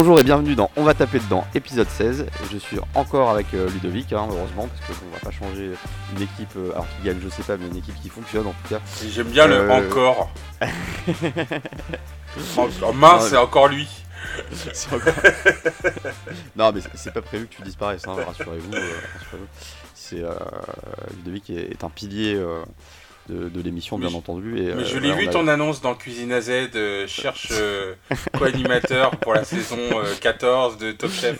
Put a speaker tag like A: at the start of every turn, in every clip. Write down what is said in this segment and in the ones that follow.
A: Bonjour et bienvenue dans On va taper dedans, épisode 16. Je suis encore avec euh, Ludovic, hein, heureusement, parce qu'on va pas changer une équipe, euh, alors qui gagne, je sais pas, mais une équipe qui fonctionne en tout cas.
B: J'aime bien le
A: Euh,
B: encore. En- mince,
A: Non,
B: c'est encore lui.
A: Encore- non, mais c'est- pas prévu que tu disparaisses, hein, rassurez-vous. rassurez-vous. C'est euh, Ludovic est, est un pilier de, de l'émission, bien entendu. Et,
B: Mais
A: euh,
B: je l'ai vu
A: a-
B: ton annonce dans Cuisine à Z, euh, cherche euh, co-animateur pour la saison euh, 14 de Top Chef.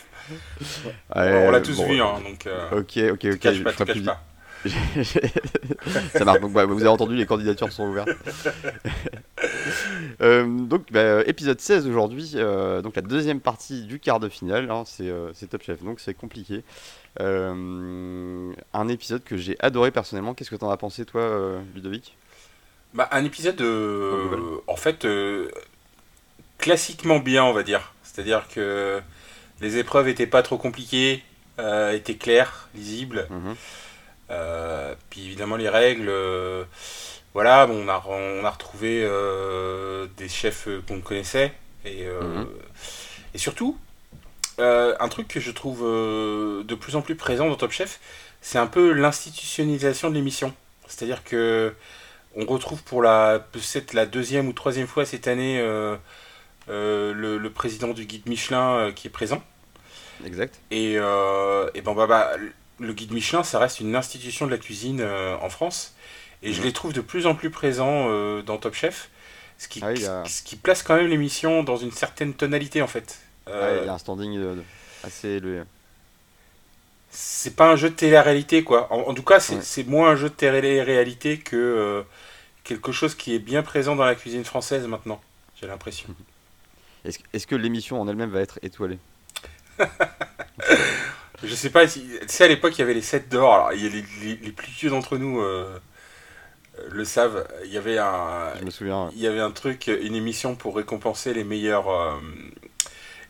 B: On l'a tous
A: bon,
B: vu, hein, donc
A: Ok, ok, ok.
B: cache pas, cache pas.
A: Ça marche. Donc, bah, vous avez entendu, les candidatures sont ouvertes. Euh, donc, bah, épisode 16 aujourd'hui. euh, donc, la deuxième partie du quart de finale. hein, c'est euh, c'est Top Chef. Donc, c'est compliqué. Euh, un épisode que j'ai adoré personnellement. Qu'est-ce que t'en as pensé, toi, euh, Ludovic?
B: Bah, un épisode,
A: En
B: fait, euh, classiquement bien, on va dire. C'est-à-dire que les épreuves étaient pas trop compliquées, euh, étaient claires, lisibles.
A: Mhm.
B: Euh, puis évidemment les règles, euh, voilà, bon, on, a, on a retrouvé des chefs qu'on connaissait. Et,
A: Mhm.
B: et surtout, euh, un truc que je trouve euh, de plus en plus présent dans Top Chef, c'est un peu l'institutionnalisation de l'émission. C'est-à-dire que on retrouve pour la peut-être la deuxième ou troisième fois cette année euh, le, le président du guide Michelin qui est présent.
A: Exact.
B: Et, et ben, bah, bah, le guide Michelin, ça reste une institution de la cuisine en France. Et je
A: Mhm.
B: les trouve de plus en plus présents dans Top Chef. Ce qui,
A: Ah a-
B: ce qui place quand même l'émission dans une certaine tonalité en fait. Euh,
A: Ouais, il y a un standing euh, assez élevé.
B: c'est pas un jeu de télé-réalité quoi. En, en tout cas, c'est
A: Ouais.
B: moins un jeu de télé-réalité que euh, quelque chose qui est bien présent dans la cuisine française maintenant. J'ai l'impression.
A: Est-ce est-ce que l'émission en elle-même va être étoilée?
B: Je sais pas si. Tu sais, à l'époque, il y avait les 7 d'or. Alors, il y a les, les- les plus vieux d'entre nous euh, le savent. Il y avait un.
A: Je me souviens.
B: Il y avait un truc, une émission pour récompenser les meilleurs. euh,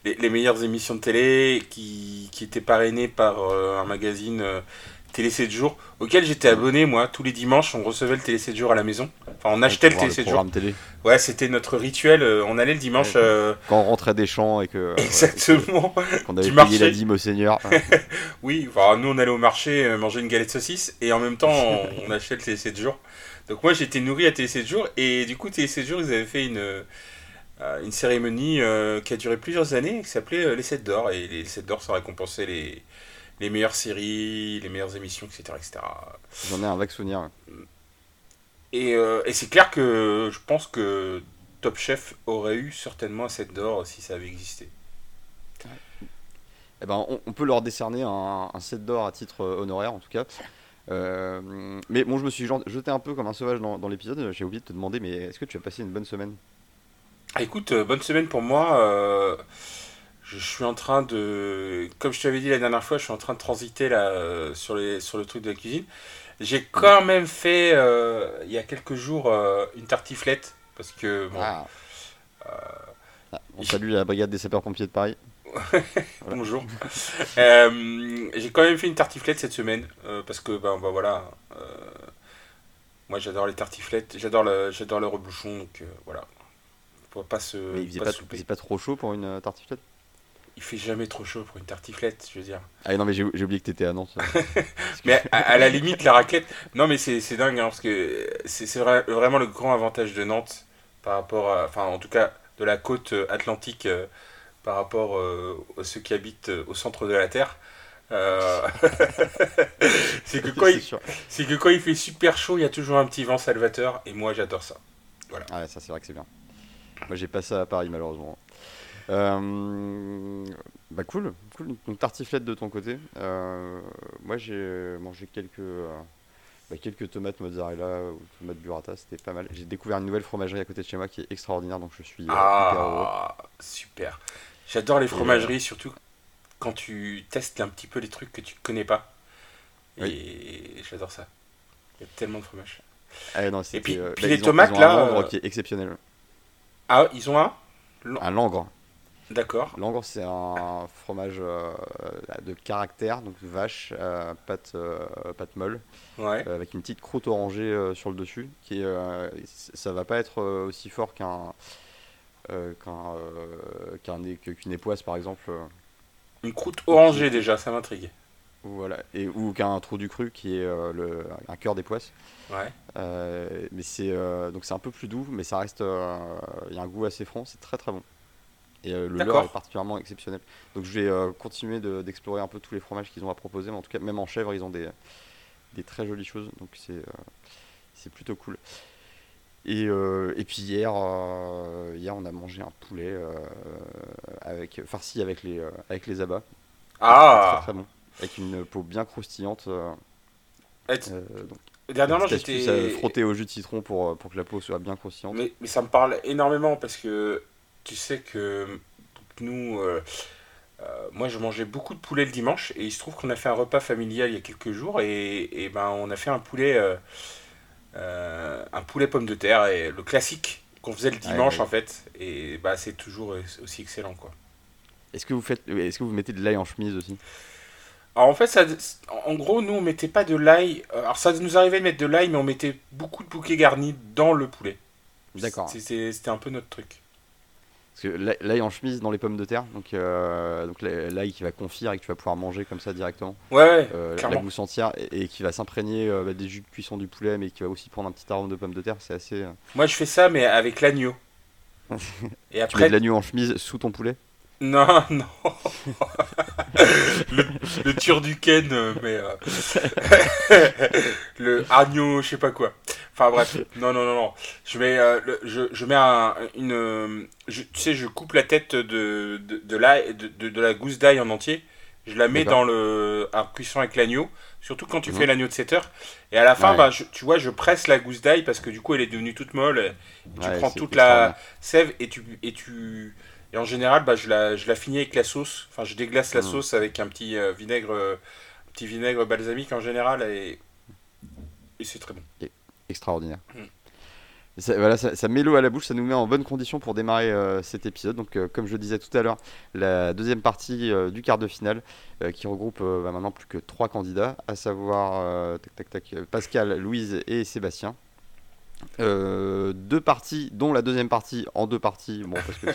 B: les, les meilleures émissions de télé qui, qui étaient parrainées par euh, un magazine euh, Télé 7 jours auquel j'étais abonné moi tous les dimanches on recevait le Télé 7 jours à la maison enfin on achetait le Télé 7 jours
A: télé.
B: ouais c'était notre rituel euh, on allait le dimanche
A: Ouais.
B: euh,
A: Quand on rentrait des champs et que. euh,
B: exactement
A: Qu'on avait
B: Du
A: payé
B: marché.
A: la dîme au Seigneur.
B: Oui, enfin, nous on allait au marché euh, manger une galette saucisse et en même temps on, on achetait le Télé 7 jours. Donc moi j'étais nourri à Télé 7 jours et du coup Télé 7 jours ils avaient fait une, une cérémonie euh, qui a duré plusieurs années qui s'appelait euh, les 7 d'or et les 7 d'or ça récompensait les, les meilleures séries, les meilleures émissions, etc. etc.
A: J'en ai un vague souvenir.
B: Et, euh, et c'est clair que je pense que Top Chef aurait eu certainement un 7 d'or si ça avait existé.
A: Eh ben, on, on peut leur décerner un, un set d'or à titre euh, honoraire, en tout cas. Euh, mais bon, je me suis jeté un peu comme un sauvage dans, dans l'épisode. J'ai oublié de te demander, mais est-ce que tu as passé une bonne semaine?
B: Ah, Écoute, euh, bonne semaine pour moi. euh, je suis en train de, comme je t'avais dit la dernière fois, je suis en train de transiter là euh, sur les sur le truc de la cuisine. J'ai quand même fait euh, il y a quelques jours une tartiflette parce que bon,
A: Ah. Ah, On salue la brigade des sapeurs-pompiers de Paris.
B: bonjour. J'ai quand même fait une tartiflette cette semaine parce que ben, ben, voilà. moi j'adore les tartiflettes, j'adore le le rebouchon donc voilà. Faut pas se
A: mais il faisait
B: pas
A: pas,
B: se
A: il
B: louper.
A: faisait pas trop chaud pour une euh, tartiflette?
B: Il fait jamais trop chaud pour une tartiflette, je veux dire.
A: Ah non, mais j'ai oublié que t'étais à Nantes.
B: Mais à, à la limite, la raclette. Non, mais c'est dingue, hein, parce que c'est c'est vrai- vraiment le grand avantage de Nantes par rapport à. Enfin, en tout cas, de la côte euh, atlantique euh, par rapport euh, à ceux qui habitent au centre de la Terre. Euh, c'est que, quand il- que quand il fait super chaud, il y a toujours un petit vent salvateur, et moi j'adore ça.
A: Ah ouais, ça c'est vrai que c'est bien. Moi j'ai pas ça à Paris malheureusement. Euh, bah cool, cool. Donc tartiflette de ton côté. Euh, moi j'ai mangé quelques, euh, bah, quelques tomates mozzarella ou tomates burrata, c'était pas mal. J'ai découvert une nouvelle fromagerie à côté de chez moi qui est extraordinaire, donc je suis hyper heureux.
B: Ah, super. J'adore les fromageries, surtout quand tu testes un petit peu les trucs que tu connais pas. Et j'adore ça. Il y a tellement de fromage.
A: Ah, non, c'était,
B: puis- puis
A: bah,
B: les
A: ont-
B: tomates, là,
A: qui est exceptionnel.
B: Ah, ils ont un
A: Un langre.
B: D'accord.
A: Langre, c'est un fromage euh, de caractère, donc vache, euh, pâte, euh, pâte molle.
B: Ouais.
A: avec une petite croûte orangée sur le dessus qui ça va pas être aussi fort qu'un qu'une époisse par exemple.
B: Une croûte orangée déjà, ça m'intrigue.
A: Voilà, et, ou qu'un trou du cru qui est le, un cœur des poisses.
B: Ouais.
A: mais c'est donc c'est un peu plus doux, mais ça reste. Il y a un goût assez franc, c'est très très bon. Et le leurre est particulièrement exceptionnel. Donc je vais continuer d'explorer un peu tous les fromages qu'ils ont à proposer, mais en tout cas, même en chèvre, ils ont des, des très jolies choses. Donc c'est c'est plutôt cool. Et, euh, et puis hier, euh, hier, on a mangé un poulet euh, avec farci avec les avec les abats.
B: Ah.
A: Très, bon, avec une peau bien croustillante.
B: donc, Dernièrement, j'étais
A: frotté au jus de citron pour pour que la peau soit bien croustillante.
B: Mais, mais ça me parle énormément parce que tu sais que nous. moi, je mangeais beaucoup de poulet le dimanche et il se trouve qu'on a fait un repas familial il y a quelques jours et, et ben on a fait un poulet euh, un poulet pomme de terre, et le classique qu'on faisait le dimanche en fait. Et bah, c'est toujours aussi excellent quoi.
A: Est-ce que vous faites, est-ce que vous mettez de l'ail en chemise aussi?
B: Alors en fait, ça, en gros, nous on mettait pas de l'ail. Euh, alors ça nous arrivait de mettre de l'ail, mais on mettait beaucoup de bouquets garnis dans le poulet.
A: D'accord.
B: C'était un peu notre truc.
A: Parce que l'ail en chemise dans les pommes de terre, donc, euh, donc l'ail qui va confire et que tu vas pouvoir manger comme ça directement.
B: Ouais,
A: euh, La gousse entière et, qui va s'imprégner euh, bah, des jus de cuisson du poulet, mais qui va aussi prendre un petit arôme de pommes de terre. C'est assez.
B: Moi, je fais ça, mais avec l'agneau.
A: et après. Tu mets de l'agneau en chemise sous ton poulet?
B: Non, non. le, le turducken, mais. le agneau, je sais pas quoi. Enfin bref, non, non, non, non. Je mets, euh, je, je, mets un, une. tu sais, je coupe la tête de, de, de, la, de, de, la gousse d'ail en entier. Je la mets dans le. un cuisson avec l'agneau. Surtout quand tu fais mhm. l'agneau de 7 heures. Et à la fin, bah, tu vois, je presse la gousse d'ail parce que du coup, elle est devenue toute molle. Et tu prends toute la sève et tu. Et tu et en général, bah, je, la, je la finis avec la sauce. Enfin, je déglace la mhm. sauce avec un petit euh, vinaigre, petit vinaigre balsamique en général. Et, et c'est très bon
A: extraordinaire. Mm. Ça, voilà, ça, met l'eau à la bouche, ça nous met en bonne condition pour démarrer euh, cet épisode. Donc, euh, comme je le disais tout à l'heure, la deuxième partie euh, du quart de finale qui regroupe bah, maintenant plus que trois candidats, à savoir tac, tac, tac, Pascal, Louise et Sébastien. Euh, deux parties, dont la deuxième partie en deux parties. Bon, parce que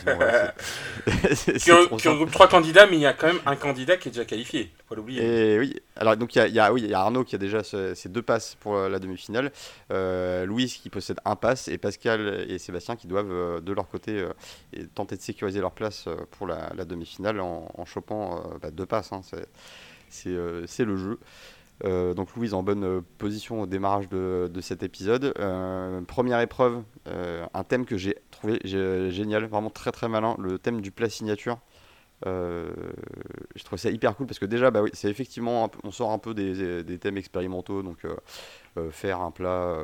A: sinon,
B: qui, regroupe trois candidats, mais il y a quand même un candidat qui est déjà qualifié. Faut l'oublier.
A: Et oui, alors donc il y a, y a, oui, y a Arnaud qui a déjà ses deux passes pour euh, la demi-finale, euh, Louise qui possède un pass et Pascal et Sébastien qui doivent de leur côté tenter de sécuriser leur place pour la, demi-finale en, chopant bah, deux passes. Hein. c'est le jeu. Euh, donc Louise en bonne euh, position au démarrage de, cet épisode. Euh, première épreuve, un thème que j'ai trouvé génial, vraiment très très malin, le thème du plat signature. je trouve ça hyper cool parce que déjà, bah oui, c'est effectivement, on sort un peu des, des thèmes expérimentaux, donc faire un plat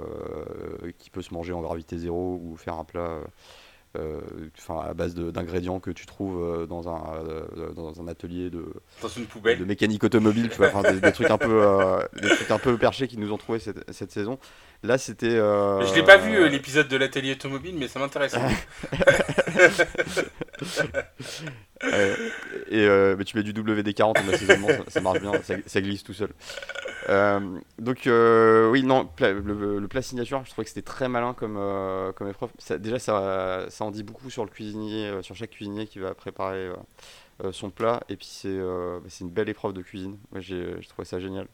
A: qui peut se manger en gravité zéro ou faire un plat enfin à base d'ingrédients que tu trouves euh, dans un, euh, dans un atelier de,
B: dans une poubelle.
A: de mécanique automobile, tu vois, des, trucs un peu, des trucs un peu perchés qui nous ont trouvé cette, cette saison. Là, c'était. Je
B: l'ai pas vu l'épisode de l'atelier automobile, mais ça m'intéresse.
A: et mais tu mets du WD-40 ça, ça, marche bien, ça, glisse tout seul. donc oui, non, le, plat signature, je trouvais que c'était très malin comme, comme épreuve. Déjà, ça, ça en dit beaucoup sur le cuisinier, euh, sur chaque cuisinier qui va préparer euh, euh, son plat. Et puis c'est bah, c'est une belle épreuve de cuisine. Moi j'ai trouvé ça génial.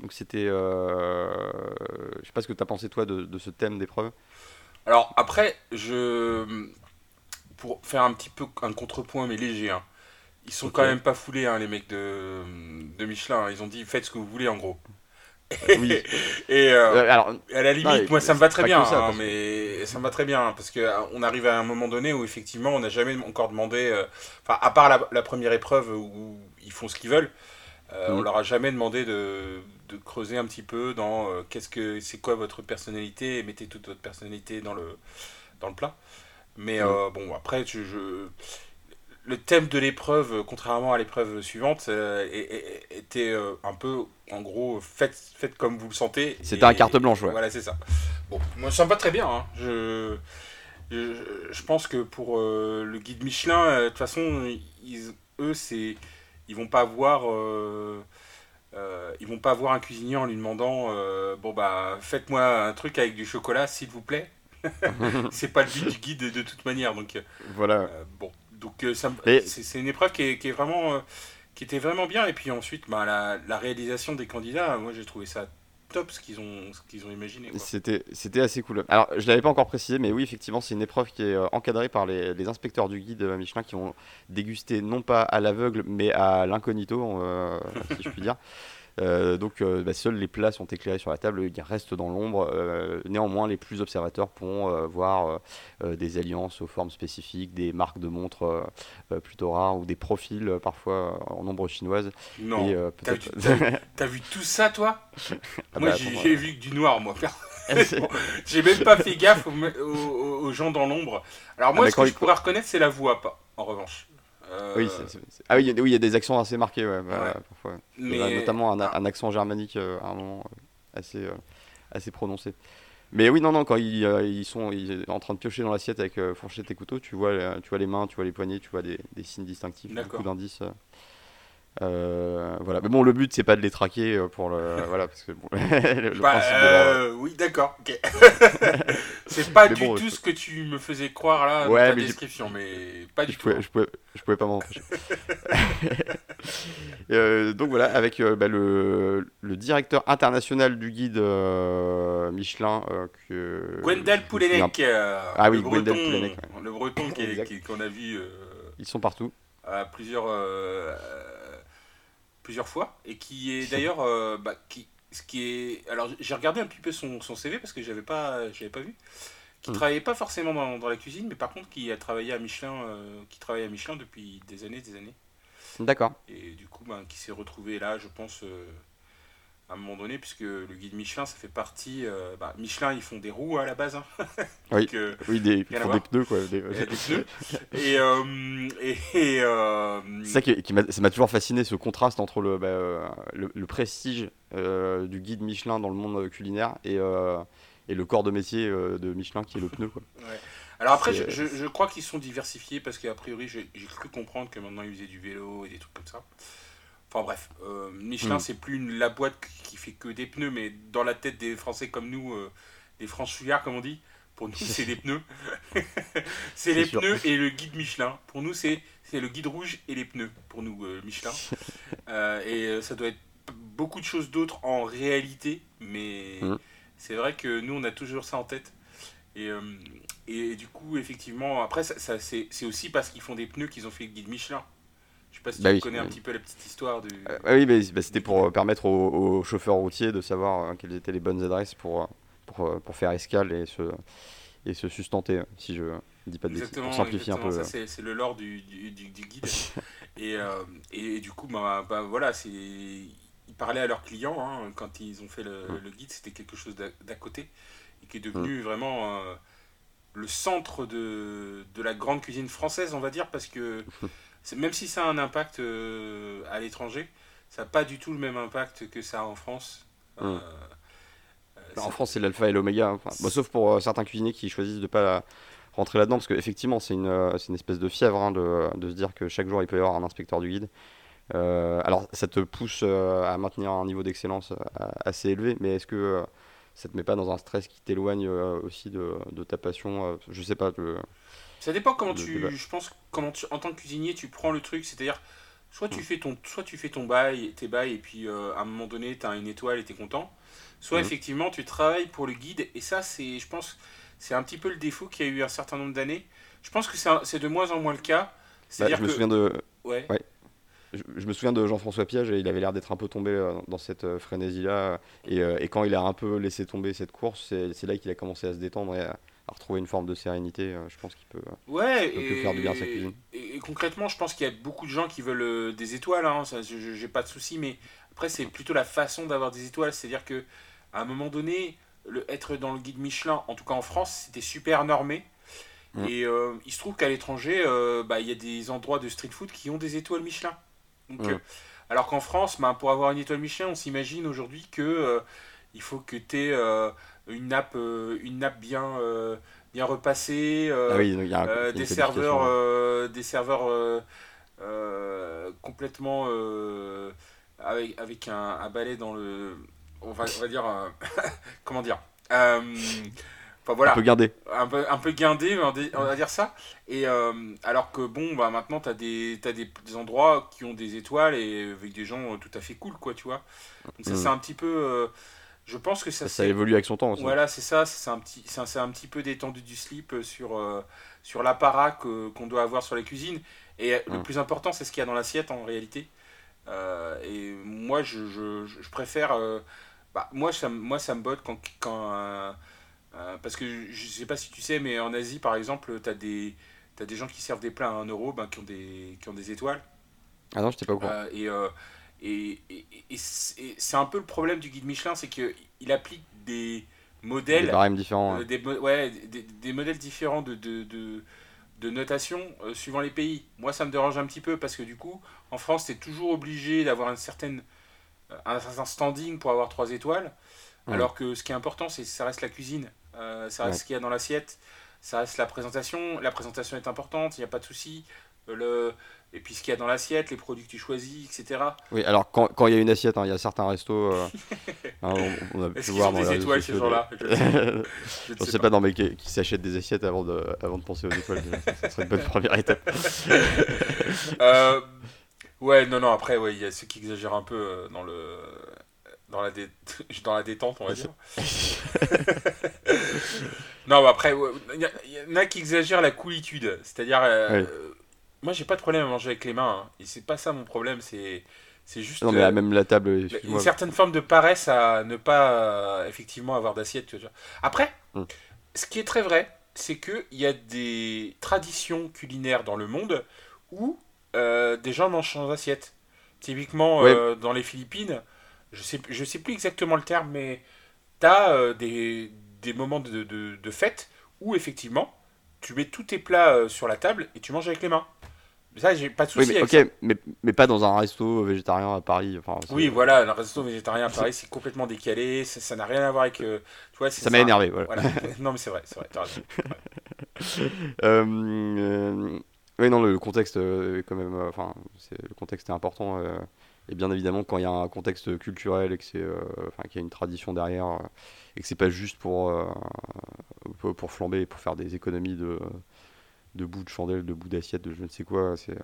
A: Donc c'était, je sais pas ce que tu as pensé toi de, de ce thème d'épreuve?
B: Alors après, je pour faire un petit peu un contrepoint mais léger. Hein. Ils sont quand même pas foulés hein, les mecs de, de Michelin. Ils ont dit faites ce que vous voulez en gros. Oui. et euh, alors, à la limite, moi ça me va très bien, hein, mais ça me va très bien parce que euh, on arrive à un moment donné où effectivement on n'a jamais encore demandé, euh, enfin à part la, première épreuve où ils font ce qu'ils veulent, on mm. leur a jamais demandé de, de creuser un petit peu dans qu'est-ce que c'est quoi votre personnalité et mettez toute votre personnalité dans le dans le plat. Mais mm. bon après je le thème de l'épreuve, contrairement à l'épreuve suivante, était un peu en gros, faites, faites comme vous le sentez.
A: C'était un carte blanche, ouais.
B: Voilà, c'est ça. Bon, moi, ça me va très bien. Hein. Je, je, pense que pour euh, le guide Michelin, euh, de toute façon, ils, eux, c'est, ils vont pas voir. Euh, ils vont pas voir un cuisinier en lui demandant bon bah faites-moi un truc avec du chocolat s'il vous plaît c'est pas le but du guide de, toute manière. Donc,
A: voilà.
B: bon, donc ça, c'est une épreuve qui est, qui est vraiment qui était vraiment bien. Et puis ensuite, bah, la, la réalisation des candidats, moi j'ai trouvé ça top ce qu'ils ont, qu'ils ont imaginé.
A: C'était, assez cool. Alors, je l'avais pas encore précisé, mais oui, effectivement, c'est une épreuve qui est euh, encadrée par les, les, inspecteurs du guide euh, Michelin qui vont déguster non pas à l'aveugle, mais à l'incognito, euh, si je puis dire. Euh, donc euh, bah, seuls les plats sont éclairés sur la table, ils restent dans l'ombre. Euh, néanmoins, les plus observateurs pourront voir des alliances aux formes spécifiques, des marques de montres plutôt rares ou des profils parfois en ombre chinoise.
B: Non, t'as vu, tout ça toi? Ah Moi bah, j'ai vu que du noir, moi. j'ai même pas fait gaffe aux, gens dans l'ombre. Alors ah, moi, ce que je pourrais reconnaître, c'est la voix, pas, en revanche.
A: Oui, Ah oui, il y a des accents assez marqués, ouais, bah, parfois. Notamment un, un, accent germanique euh, à un moment euh, assez, euh, assez prononcé. Mais oui, non, non, quand ils, ils sont en train de piocher dans l'assiette avec fourchette et couteau, tu vois, tu vois les mains, tu vois les poignets, tu vois des, des signes distinctifs, beaucoup d'indices. Euh, voilà. Mais bon, le but c'est pas de les traquer euh, pour le voilà parce que bon,
B: le bah, euh, oui, d'accord. c'est pas du tout ce que tu me faisais croire là dans ta description, mais pas du
A: je
B: tout.
A: Pouvais, je pouvais, je pouvais pas m'en empêcher. donc voilà, avec bah, le, le, directeur international du guide Michelin. que,
B: Gwendal Poulenec.
A: ah oui, Gwendal Poulenec.
B: Le breton qu'on a vu.
A: Ils sont partout.
B: À plusieurs plusieurs fois et qui est d'ailleurs euh, bah, qui ce qui est alors j'ai regardé un petit peu son, son CV parce que j'avais pas j'avais pas vu qui ne hmm. travaillait pas forcément dans, dans, la cuisine mais par contre qui a travaillé à Michelin euh, qui travaille à Michelin depuis des années des années
A: d'accord
B: et du coup ben, qui s'est retrouvé là je pense euh, à un moment donné, puisque le guide Michelin, ça fait partie. Euh, bah, Michelin, ils font des roues à la base. Hein.
A: oui, euh, oui des, ils font des pneus, quoi. Des,
B: pneus. et. Euh, et
A: c'est ça qui, m'a toujours fasciné, ce contraste entre le, bah, le, prestige du guide Michelin dans le monde culinaire et, et le corps de métier de Michelin qui est le pneu, quoi.
B: Alors après, je, je, je, crois qu'ils sont diversifiés parce qu'a priori, j'ai cru comprendre que maintenant ils faisaient du vélo et des trucs comme ça. Enfin bref, euh, Michelin, hmm. c'est plus la boîte qui fait que des pneus, mais dans la tête des Français comme nous, euh, des franchouillards comme on dit, pour nous, c'est des pneus. c'est les pneus et le guide Michelin. Pour nous, c'est le guide rouge et les pneus, pour nous, euh, Michelin. et ça doit être beaucoup de choses d'autres en réalité, mais hmm. c'est vrai que nous, on a toujours ça en tête. Et, et du coup, effectivement, après, ça, ça c'est aussi parce qu'ils font des pneus qu'ils ont fait le guide Michelin. Je sais pas si bah tu connais un petit peu la petite histoire du.
A: Euh, oui, bah, c'était pour euh, permettre aux, chauffeurs routiers de savoir euh, quelles étaient les bonnes adresses pour, pour, pour, faire escale et se, et se sustenter, si je dis pas de bêtises. Pour simplifier un peu.
B: Ça, c'est le lore du, du, du, guide. et, et du coup, bah, bah voilà, c'est ils parlaient à leurs clients hein, quand ils ont fait le, mm. le guide, c'était quelque chose d'à côté et qui est devenu mm. vraiment le centre de, de, la grande cuisine française, on va dire, parce que même si ça a un impact euh, à l'étranger, ça n'a pas du tout le même impact que ça a en France. Euh,
A: hum. euh, en France, c'est l'alpha et l'oméga. Hein. sauf pour certains cuisiniers qui choisissent de ne pas rentrer là-dedans, parce qu'effectivement, c'est une, une, espèce de fièvre hein, de, de, se dire que chaque jour, il peut y avoir un inspecteur du guide. alors, ça te pousse à maintenir un niveau d'excellence assez élevé, mais est-ce que ça te met pas dans un stress qui t'éloigne aussi de, de, ta passion Je sais pas.
B: Ça dépend comment tu, je pense, comment en tant que cuisinier, tu prends le truc. C'est-à-dire, soit tu mm. fais ton, soit tu fais ton bail, tes bails, et puis euh, à un moment donné, tu as une étoile et tu es content. Soit mm. effectivement, tu travailles pour le guide. Et ça, c'est, je pense, c'est un petit peu le défaut qu'il y a eu un certain nombre d'années. Je pense que c'est de moins en moins le cas.
A: Bah, je me souviens de. Ouais. Je, me souviens de Jean-François Piage, il avait l'air d'être un peu tombé euh, dans cette euh, frénésie-là. Et, et, quand il a un peu laissé tomber cette course, c'est là qu'il a commencé à se détendre et à, à retrouver une forme de sérénité, euh, je pense qu'il peut,
B: ouais, faire du bien à sa cuisine. Et, concrètement, je pense qu'il y a beaucoup de gens qui veulent euh, des étoiles, hein, ça, j'ai pas de souci, mais après, c'est plutôt la façon d'avoir des étoiles, c'est-à-dire que à un moment donné, le, être dans le guide Michelin, en tout cas en France, c'était super normé. Mm. Et euh, il se trouve qu'à l'étranger, bah, il y a des endroits de street food qui ont des étoiles Michelin. Donc, mm. alors qu'en France, bah, pour avoir une étoile Michelin, on s'imagine aujourd'hui que il faut que tu aies une nappe, euh, une nappe bien, euh, bien repassée, des, serveurs, des serveurs complètement avec, avec un, balai dans le. On va, on va dire. comment dire Enfin voilà.
A: Un peu guindé.
B: Un peu, un peu guindé, on va dire- ça. Et euh, alors que bon, bah maintenant, t'as des, t'as des, des endroits qui ont des étoiles et avec des gens euh, tout à fait cool, quoi, tu vois. Donc ça,
A: Mm.
B: c'est un petit peu. euh, je pense que ça,
A: Ça, évolue avec son temps aussi.
B: Voilà, c'est ça. C'est un petit, c'est un, petit peu détendu du slip euh, sur euh, sur l'apparat qu'on doit avoir sur la cuisine. Et euh, le
A: Mm.
B: plus important, c'est ce qu'il y a dans l'assiette en réalité. Euh, et moi, je, je, je- je préfère. euh, bah, moi, ça, me- moi, ça me botte quand. quand parce que je sais pas si tu sais, mais en Asie, par exemple, tu as des, t'as des gens qui servent des plats à 1 euro ben, qui, ont des, qui ont des étoiles.
A: Ah non, j'étais pas au courant.
B: Et et, et, et c'est un peu le problème du guide Michelin, c'est qu'il applique des
A: Des
B: modèles
A: barèmes différents.
B: euh, des, ouais, des, des modèles différents de, de, de, de notation euh, suivant les pays. Moi, ça me dérange un petit peu parce que du coup, en France, tu es toujours obligé d'avoir une certaine, euh, un certain standing pour avoir trois étoiles. Alors que ce qui est important, c'est ça reste la cuisine, euh, ça reste
A: Ouais.
B: ce qu'il y a dans l'assiette, ça reste la présentation. La présentation est importante, il n'y a pas de souci. Le... Et puis ce qu'il y a dans l'assiette, les produits que tu choisis, etc.
A: Oui, alors quand quand il y a une assiette, hein, il y a certains restos. euh, hein, on, on a pu voir dans
B: des
A: les
B: étoiles ces gens-là Je ne sais pas. Sais
A: non, mais qui, qui s'achètent des assiettes avant de, avant de penser aux étoiles. ça, serait une bonne première étape.
B: Euh, ouais, non, non, après, ouais, il y a ceux qui exagèrent un peu euh, dans le. Dans la, dé- dans la détente, on va dire. non, mais après, il y, en a qui exagèrent la coolitude. C'est-à-dire, euh. Moi, j'ai pas de problème à manger avec les mains. hein, et c'est pas ça mon problème, c'est c'est juste
A: Non, mais là, même la table,
B: une certaine forme de paresse à ne pas euh, effectivement avoir d'assiette. Après,
A: Mm.
B: ce qui est très vrai, c'est qu'il y a des traditions culinaires dans le monde où euh, des gens mangent sans assiette. Typiquement,
A: Ouais.
B: euh, dans les Philippines, je sais, je sais plus exactement le terme, mais tu as des, des moments de, de, de fête où effectivement, tu mets tous tes plats sur la table et tu manges avec les mains. Ça, j'ai pas de
A: Oui,
B: souci
A: mais
B: avec
A: ok, mais, mais pas dans un resto végétarien à Paris. Enfin,
B: oui, voilà, un resto végétarien à Paris, c'est complètement décalé, ça n'a rien à voir avec. euh, tu vois,
A: Ça m'a énervé, voilà.
B: Voilà. non, mais c'est vrai, c'est vrai, t'as raison.
A: Euh, euh, oui, non, le, contexte, est quand même, enfin, le contexte est important. et bien évidemment, quand il y a un contexte culturel et que c'est, enfin, qu'il y a une tradition derrière, et que c'est pas juste pour, pour, pour flamber, pour faire des économies de, de bouts de chandelle, de bouts d'assiette, de je ne sais quoi. C'est, euh,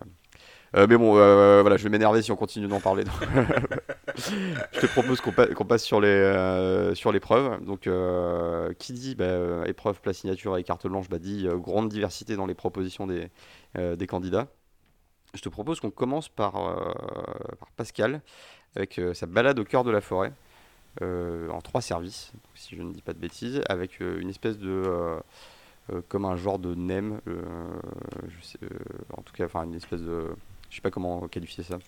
A: euh, mais bon, euh, voilà, je vais m'énerver si on continue d'en parler. je te propose qu'on, pa- qu'on passe sur les l'épreuve. Donc, qui dit bah, épreuve, plat signature et carte blanche, bah, dit grande diversité dans les propositions des, des candidats. Je te propose qu'on commence par, par Pascal avec sa balade au cœur de la forêt en trois services, si je ne dis pas de bêtises, avec une espèce de euh, comme un genre de nem, euh, je sais, euh, en tout cas, enfin une espèce de, je sais pas comment qualifier ça.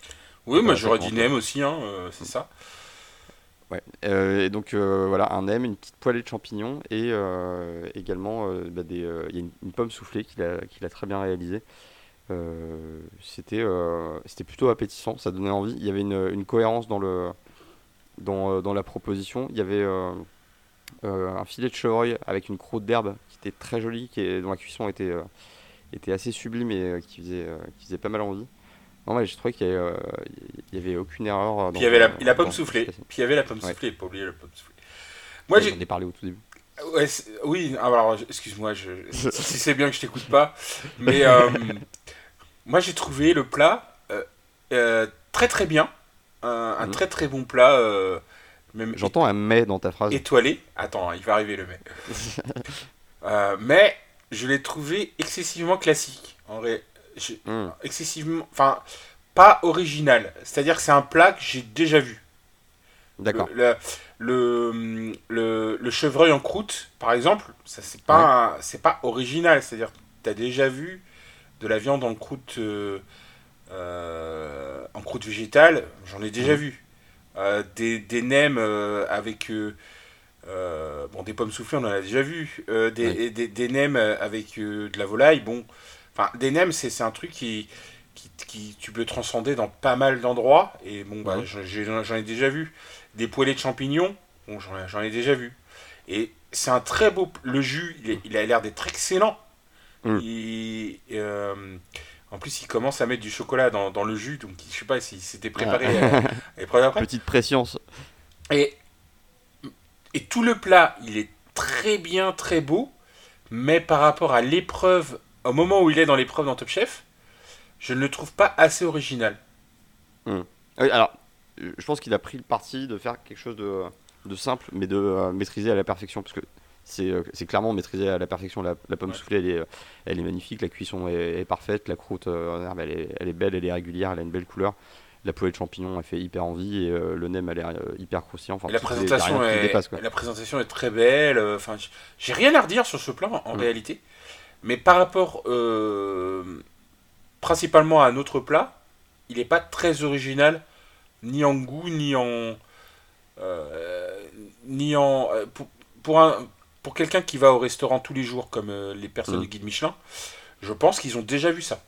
B: Oui, moi j'aurais dit nem aussi, hein, c'est ça.
A: Ouais. Euh, et donc euh, voilà, un nem, une petite poêlée de champignons et euh, également bah, des, il y a une, une pomme soufflée qu'il a, très bien réalisée. C'était c'était plutôt appétissant, ça donnait envie. Il y avait une, une cohérence dans le dans, dans la proposition. Il y avait un filet de chevreuil avec une croûte d'herbe était très jolie, qui est- dont la cuisson était euh, était assez sublime et euh, qui faisait euh, qui faisait pas mal envie. Non, ouais, je trouvais qu'il y, avait, aucune erreur.
B: Puis il y avait la, la pomme soufflée. Puis il y avait la pomme
A: Ouais.
B: soufflée, pas oublier la pomme soufflée. Moi
A: J'en
B: j'ai.
A: ai parlé au tout début.
B: Ouais, oui, ah, alors excuse-moi, je... si c'est bien que je t'écoute pas, mais euh, moi j'ai trouvé le plat euh, euh, très très bien, un, un
A: Mhm.
B: très très bon plat, même
A: J'entends un mais dans ta phrase.
B: étoilé. Attends, il va arriver le mais. Euh, mais je l'ai trouvé excessivement classique. En vrai, je-
A: Hmm.
B: excessivement, enfin pas original. C'est-à-dire que c'est un plat que j'ai déjà vu.
A: D'accord.
B: Le, le, le, le chevreuil en croûte, par exemple, ça c'est pas c'est pas original. C'est-à-dire tu as déjà vu de la viande en croûte euh, euh, en croûte végétale, j'en ai déjà
A: Mhm.
B: vu. Euh, des, des nems avec euh, bon des pommes soufflées, on en a déjà vu. Euh, des,
A: Oui.
B: des, des nems avec euh, de la volaille, bon, enfin des nems c'est un truc qui qui, qui- tu peux transcender dans pas mal d'endroits et bon bah j'en- ai déjà vu des poêlées de champignons bon j'en ai- déjà vu et c'est un très beau le jus il, est- il a l'air d'être excellent. Il- euh, en plus il commence à mettre du chocolat dans, dans le jus donc je sais pas s'il s'était préparé
A: Ah. Petite pression.
B: et, et tout le plat, il est très bien, très beau, mais par rapport à l'épreuve, au moment où il est dans l'épreuve dans Top Chef, je ne le trouve pas assez original.
A: Oui, alors, je pense qu'il a pris le parti de faire quelque chose de, de simple, mais de euh, maîtriser à la perfection, parce que c'est euh, clairement maîtriser à la perfection. La, la pomme
B: Ouais.
A: soufflée, elle est, elle est magnifique, la cuisson est, est parfaite, la croûte euh, en herbe, elle est, elle est belle, elle est régulière, elle a une belle couleur. La poêlée de champignons, elle fait hyper envie, et euh, le nem, elle est euh, hyper croustillant. Enfin,
B: la
A: a
B: présentation, est,
A: dépasse, quoi.
B: la présentation est très belle. euh, Enfin, j'ai rien à redire sur ce plan en
A: Mm.
B: réalité. Mais par rapport euh, principalement à un autre plat, il n'est pas très original, ni en goût, ni en. euh, ni en. pour, pour, un, pour quelqu'un qui va au restaurant tous les jours, comme les personnes
A: Mm.
B: du guide Michelin, je pense qu'ils ont déjà vu ça.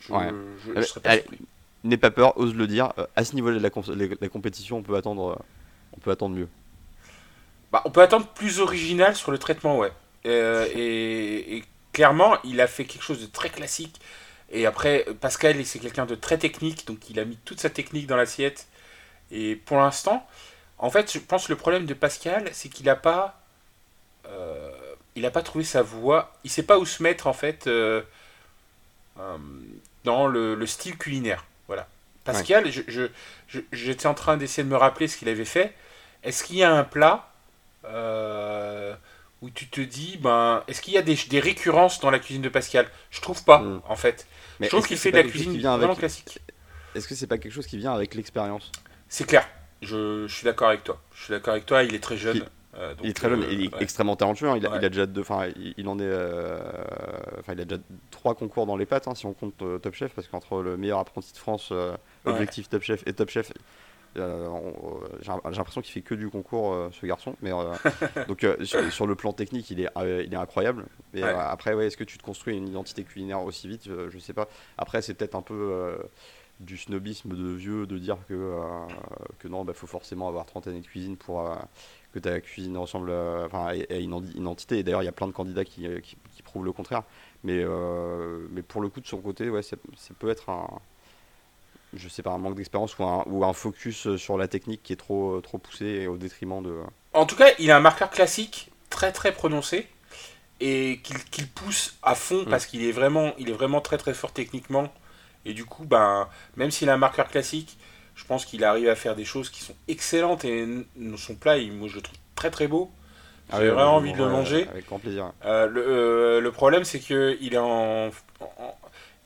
B: Je,
A: Ouais.
B: je- je
A: Allez,
B: serais pas surpris.
A: N'aie pas peur, ose le dire. euh, à ce niveau-là de la, compétition, on peut attendre, euh, on peut attendre mieux.
B: Bah, on peut attendre plus original sur le traitement, ouais. Euh, et, et clairement, il a fait quelque chose de très classique. Et après, Pascal, c'est quelqu'un de très technique, donc il a mis toute sa technique dans l'assiette. Et pour l'instant, en fait, je pense que le problème de Pascal, c'est qu'il n'a pas, euh, il a pas trouvé sa voie. Il sait pas où se mettre en fait euh, dans le, le style culinaire. Pascal, je- je- je- j'étais en train d'essayer de me rappeler ce qu'il avait fait. Est-ce qu'il y a un plat euh, où tu te dis, ben, est-ce qu'il y a des, des récurrences dans la cuisine de Pascal? Je trouve pas,
A: Mm.
B: en fait.
A: Mais
B: je trouve qu'il fait
A: c'est
B: de la cuisine vraiment
A: avec-
B: classique.
A: Est-ce que c'est pas quelque chose qui vient avec l'expérience?
B: C'est clair. Je, je suis d'accord avec toi. Je suis d'accord avec toi. Il est très jeune.
A: Il-
B: euh, donc,
A: Il est très jeune,
B: euh,
A: il est
B: ouais.
A: extrêmement talentueux. hein. Il, a,
B: Ouais.
A: il a déjà deux, enfin, il, il en est, euh, enfin, il a déjà trois concours dans les pattes, hein, si on compte Top Chef, parce qu'entre le meilleur apprenti de France,
B: Ouais.
A: objectif Top Chef et Top Chef, j'ai l'impression qu'il fait que du concours, ce garçon. Mais donc sur, sur le plan technique, il est, il est incroyable. Mais après, ouais, est-ce que tu te construis une identité culinaire aussi vite? Je sais pas. Après, c'est peut-être un peu du snobisme de vieux de dire que, euh, que non, il faut forcément avoir 30 années de cuisine pour, euh, que ta cuisine ressemble enfin, à à une identité. Et d'ailleurs, il y a plein de candidats qui, euh, qui, qui prouvent le contraire. Mais, euh, mais pour le coup, de son côté, ouais, ça, peut être un, je sais pas, un manque d'expérience ou un, ou un focus sur la technique qui est trop, trop poussé et au détriment de.
B: En tout cas, il a un marqueur classique très très prononcé et qu'il qu'il pousse à fond
A: Mm.
B: parce qu'il est vraiment, il est vraiment très très fort techniquement. Et du coup, ben, même s'il a un marqueur classique, je pense qu'il arrive à faire des choses qui sont excellentes et son plat, il- moi je le trouve très très beau. J'ai
A: ouais,
B: vraiment envie de le manger.
A: Avec grand plaisir.
B: Euh, le, euh, le problème, c'est que il est en, en-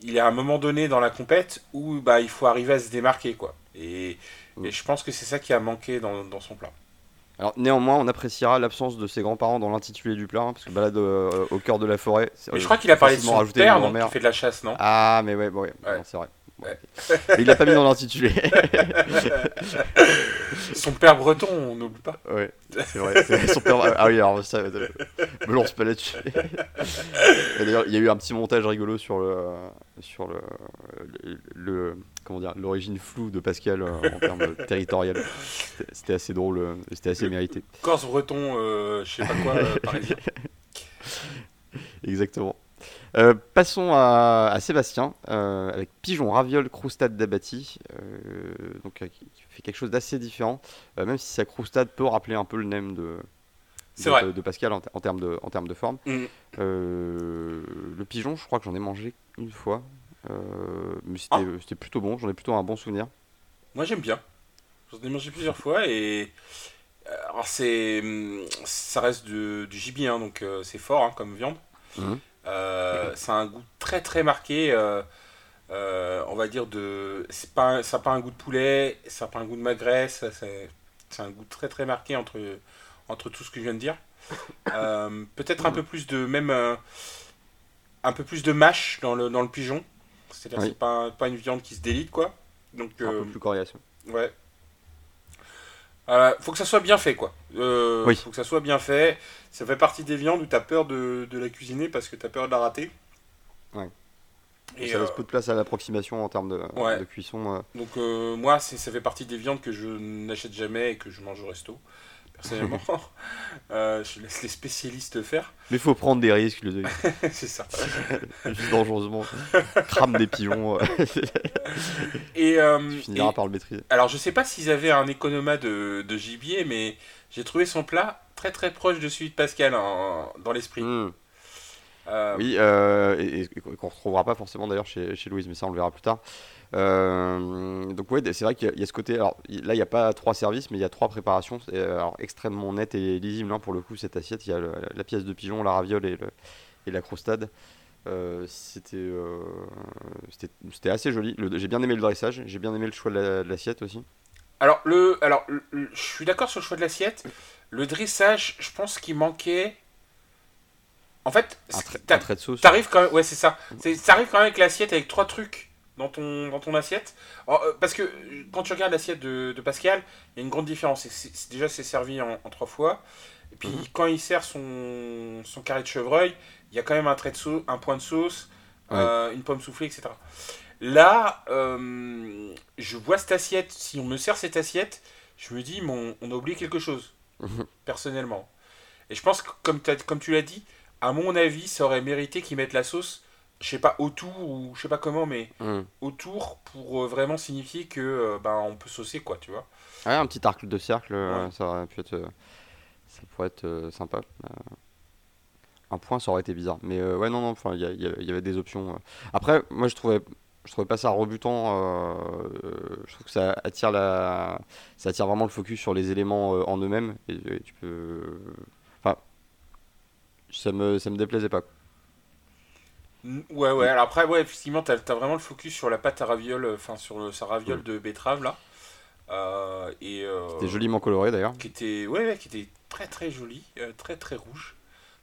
B: il est à un moment donné dans la compète où bah, il faut arriver à se démarquer quoi. Et, et je pense que c'est ça qui a manqué dans, dans son plat.
A: Alors néanmoins, on appréciera l'absence de ses grands-parents dans l'intitulé du plat, hein, parce que balade euh, au cœur de la forêt. c'est-
B: Mais je crois qu'il a parlé de son père, donc qui fait de la chasse, non?
A: Ah, mais ouais, bon, ouais,
B: Ouais.
A: non, c'est vrai.
B: Ouais.
A: Mais il l'a pas mis dans l'intitulé.
B: Son père breton, on n'oublie pas.
A: ouais, c'est vrai. son père- Ah oui, alors ça, me lance pas là-dessus. D'ailleurs, il y a eu un petit montage rigolo sur le, sur le, le, le- comment dire, l'origine floue de Pascal euh, en termes territorial. C'était- assez drôle, euh, c'était assez mérité.
B: Corse breton, euh, je sais pas quoi, euh, parisien.
A: Exactement. Euh, passons à, à Sébastien euh, avec Pigeon Raviol Croustade d'Abati, euh, donc qui fait quelque chose d'assez différent, même si sa croustade peut rappeler un peu le nem de,
B: C'est
A: de,
B: vrai.
A: de- de Pascal en, ter- en termes de, en termes de forme.
B: Mm.
A: Le pigeon, je crois que j'en ai mangé une fois, mais c'était
B: Ah.
A: c'était plutôt bon, j'en ai plutôt un bon souvenir.
B: Moi j'aime bien. J'en ai mangé plusieurs fois et. Alors c'est. hum, Ça reste du gibier, hein, donc c'est fort hein, comme viande.
A: Mhm.
B: Euh, ça a un goût très très marqué. euh, euh, on va dire de. c'est Pas, un- ça n'a pas un goût de poulet, ça n'a pas un goût de magret, ça, c'est un goût très très marqué entre, entre tout ce que je viens de dire. Euh, Peut-être un peu plus de. Même. un peu plus de mâche dans le, dans le pigeon. C'est-à-dire que
A: Oui.
B: c'est pas, pas une viande qui se délite quoi. Donc,
A: Un peu plus coriace.
B: Ouais. Euh, faut que ça soit bien fait, quoi. Euh,
A: Oui.
B: Faut que ça soit bien fait. Ça fait partie des viandes où tu as peur de, de la cuisiner parce que tu as peur de la rater.
A: Ouais.
B: Et,
A: ça laisse
B: euh,
A: peu de place à l'approximation en termes de,
B: Ouais.
A: de cuisson. euh.
B: donc, moi, ça fait partie des viandes que je n'achète jamais et que je mange au resto. Personnellement. Euh, je laisse les spécialistes faire.
A: Mais faut prendre des risques, le
B: c'est ça.
A: Juste dangereusement. Crame des pigeons.
B: et, euh,
A: tu finiras
B: et-
A: par le maîtriser.
B: alors, je sais pas s'ils avaient un économa de, de gibier, mais j'ai trouvé son plat très très proche de celui de Pascal en- dans l'esprit.
A: Hmm.
B: Euh,
A: Oui, euh, et, et qu'on retrouvera pas forcément d'ailleurs chez, chez Louise, mais ça on le verra plus tard. Euh, donc ouais, c'est vrai qu'il y, a- il y a ce côté. Alors là, il n'y a pas trois services, mais il y a trois préparations. Euh, alors, extrêmement net et lisible hein, pour le coup cette assiette. Il y a le- la pièce de pigeon, la raviole et, le- et la crostade. Euh, c'était, euh, c'était, assez joli. J'ai bien aimé le dressage. J'ai bien aimé le choix de, la- de l'assiette aussi.
B: Alors, le, alors le- le- je suis d'accord sur le choix de l'assiette. Le dressage, je pense qu'il manquait. En fait. T'arrives quand même, ouais, c'est ça. C'est- T'arrives quand même avec l'assiette avec trois trucs dans ton, dans ton assiette. Alors, euh, parce que euh, quand tu regardes l'assiette de, de Pascal, il y a une grande différence. C'est- déjà, c'est servi en, en trois fois. Et puis,
A: Mhm.
B: quand il sert son, son carré de chevreuil, il y a quand même un trait de sauce, un point de sauce,
A: Ouais.
B: euh, une pomme soufflée, etc. Là, euh, je vois cette assiette. Si on me sert cette assiette, je me dis, mon, on a oublié quelque chose,
A: Mhm.
B: personnellement. Et je pense que, comme, comme tu l'as dit, à mon avis, ça aurait mérité qu'ils mettent la sauce, je sais pas, autour ou je sais pas comment, mais
A: Hmm.
B: autour pour euh, vraiment signifier que ben, on peut saucer, quoi, tu vois.
A: Ouais, un petit arc de cercle, euh,
B: Ouais.
A: ça aurait pu être, ça pourrait être sympa. Un point, ça aurait été bizarre. Mais ouais, non, non, enfin, il y, avait des options. Après, moi, je trouvais, je trouvais pas ça rebutant. je trouve que ça attire la, ça attire vraiment le focus sur les éléments en eux-mêmes. Et, et tu peux, enfin, ça me, ça me déplaisait pas.
B: Ouais, ouais, alors après, ouais, effectivement, t'as as vraiment le focus sur la pâte à ravioles, euh, enfin, sur le- sa raviole de betterave, là. Euh, et, euh,
A: C'était joliment coloré d'ailleurs.
B: qui était, ouais, ouais, qui était très très joli, euh, très très rouge.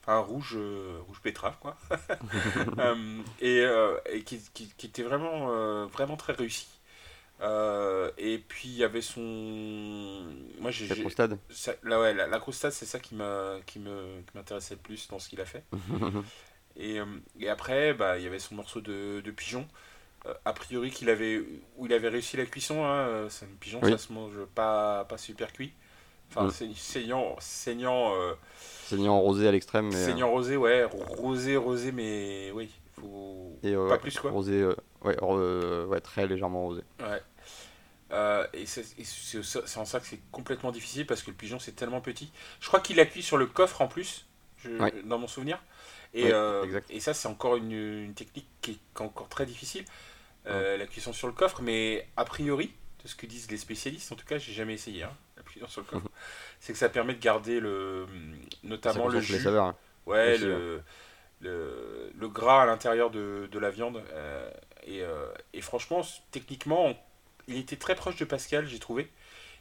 B: Enfin, rouge, euh, rouge betterave, quoi. Euh, et euh, et qui, qui, qui était vraiment, euh, vraiment très réussi. Euh, et puis, il y avait son. Moi, j'ai.
A: La crostade.
B: ça- là, ouais, la, la crostade, c'est ça qui m'a- qui me- qui m'intéressait le plus dans ce qu'il a fait. Et, euh, et après, bah, il y avait son morceau de, de pigeon. Euh, a priori, qu'il avait, où il avait réussi la cuisson. Hein, euh, c'est un pigeon,
A: Oui.
B: ça se mange pas, pas super cuit. Enfin,
A: Mm.
B: c'est saignant, saignant,
A: Saignant rosé à l'extrême.
B: saignant rosé, ouais, rosé, rosé, mais oui, faut
A: Et
B: pas
A: ouais,
B: plus quoi.
A: Rosé, ouais, ouais, très légèrement rosé.
B: Ouais. Euh, et c'est en ça que c'est complètement difficile parce que le pigeon c'est tellement petit. Je crois qu'il appuie sur le coffre en plus, je-
A: Ouais.
B: dans mon souvenir. Et, euh, et ça c'est encore une, une technique qui est, encore très difficile, euh, la cuisson sur le coffre. Mais a priori, de ce que disent les spécialistes, en tout cas j'ai jamais essayé, hein, la cuisson sur le coffre, c'est que ça permet de garder le, notamment le
A: concentre les
B: jus.
A: saveurs. hein.
B: Ouais, le, le, le gras à l'intérieur de, de la viande. euh, et, et franchement, techniquement, on- il était très proche de Pascal, j'ai trouvé.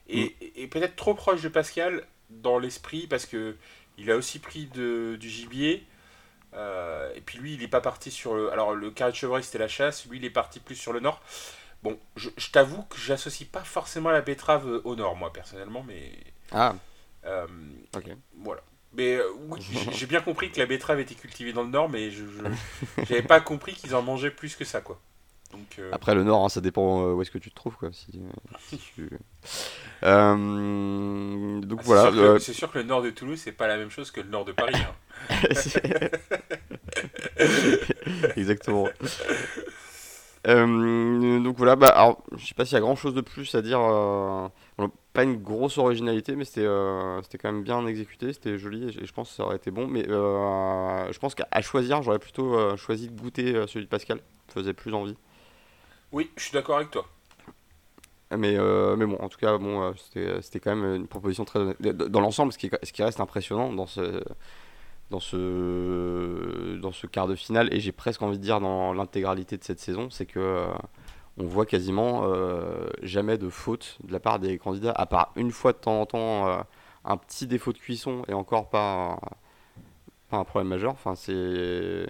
B: Et,
A: Mm.
B: et- et peut-être trop proche de Pascal dans l'esprit, parce que il a aussi pris de, du gibier. Euh, et puis lui, il n'est pas parti sur le. Alors, le carré de chevreuil, c'était la chasse. Lui, il est parti plus sur le nord. Bon, je, je t'avoue que j'associe pas forcément la betterave euh, au nord, moi, personnellement, mais.
A: Ah,
B: euh,
A: ok.
B: voilà. Mais euh, oui, j'ai- bien compris que la betterave était cultivée dans le nord, mais je j'avais pas compris qu'ils en mangeaient plus que ça, quoi. Donc, euh,
A: Après le nord, hein, ça dépend euh, où est-ce que tu te trouves quoi. Si, euh, si tu- Euh, donc
B: ah, c'est
A: voilà.
B: sûr que- c'est sûr que le nord de Toulouse, c'est pas la même chose que le nord de Paris. hein.
A: Exactement. Euh, donc voilà, bah, alors, je sais pas s'il y a grand chose de plus à dire. euh, pas une grosse originalité, mais c'était euh, c'était quand même bien exécuté, c'était joli et je, pense que ça aurait été bon. Mais je pense qu'à choisir, j'aurais plutôt choisi de goûter celui de Pascal, il faisait plus envie.
B: Oui, je suis d'accord avec toi.
A: Mais, euh, mais bon, en tout cas, bon, euh, c'était, c'était quand même une proposition très Dans l'ensemble, ce qui, ce qui reste impressionnant dans ce, dans, ce, dans ce quart de finale, et j'ai presque envie de dire dans l'intégralité de cette saison, c'est que euh, on voit quasiment euh, jamais de faute de la part des candidats, à part une fois de temps en temps euh, un petit défaut de cuisson, et encore pas, pas un problème majeur. Enfin, c'est.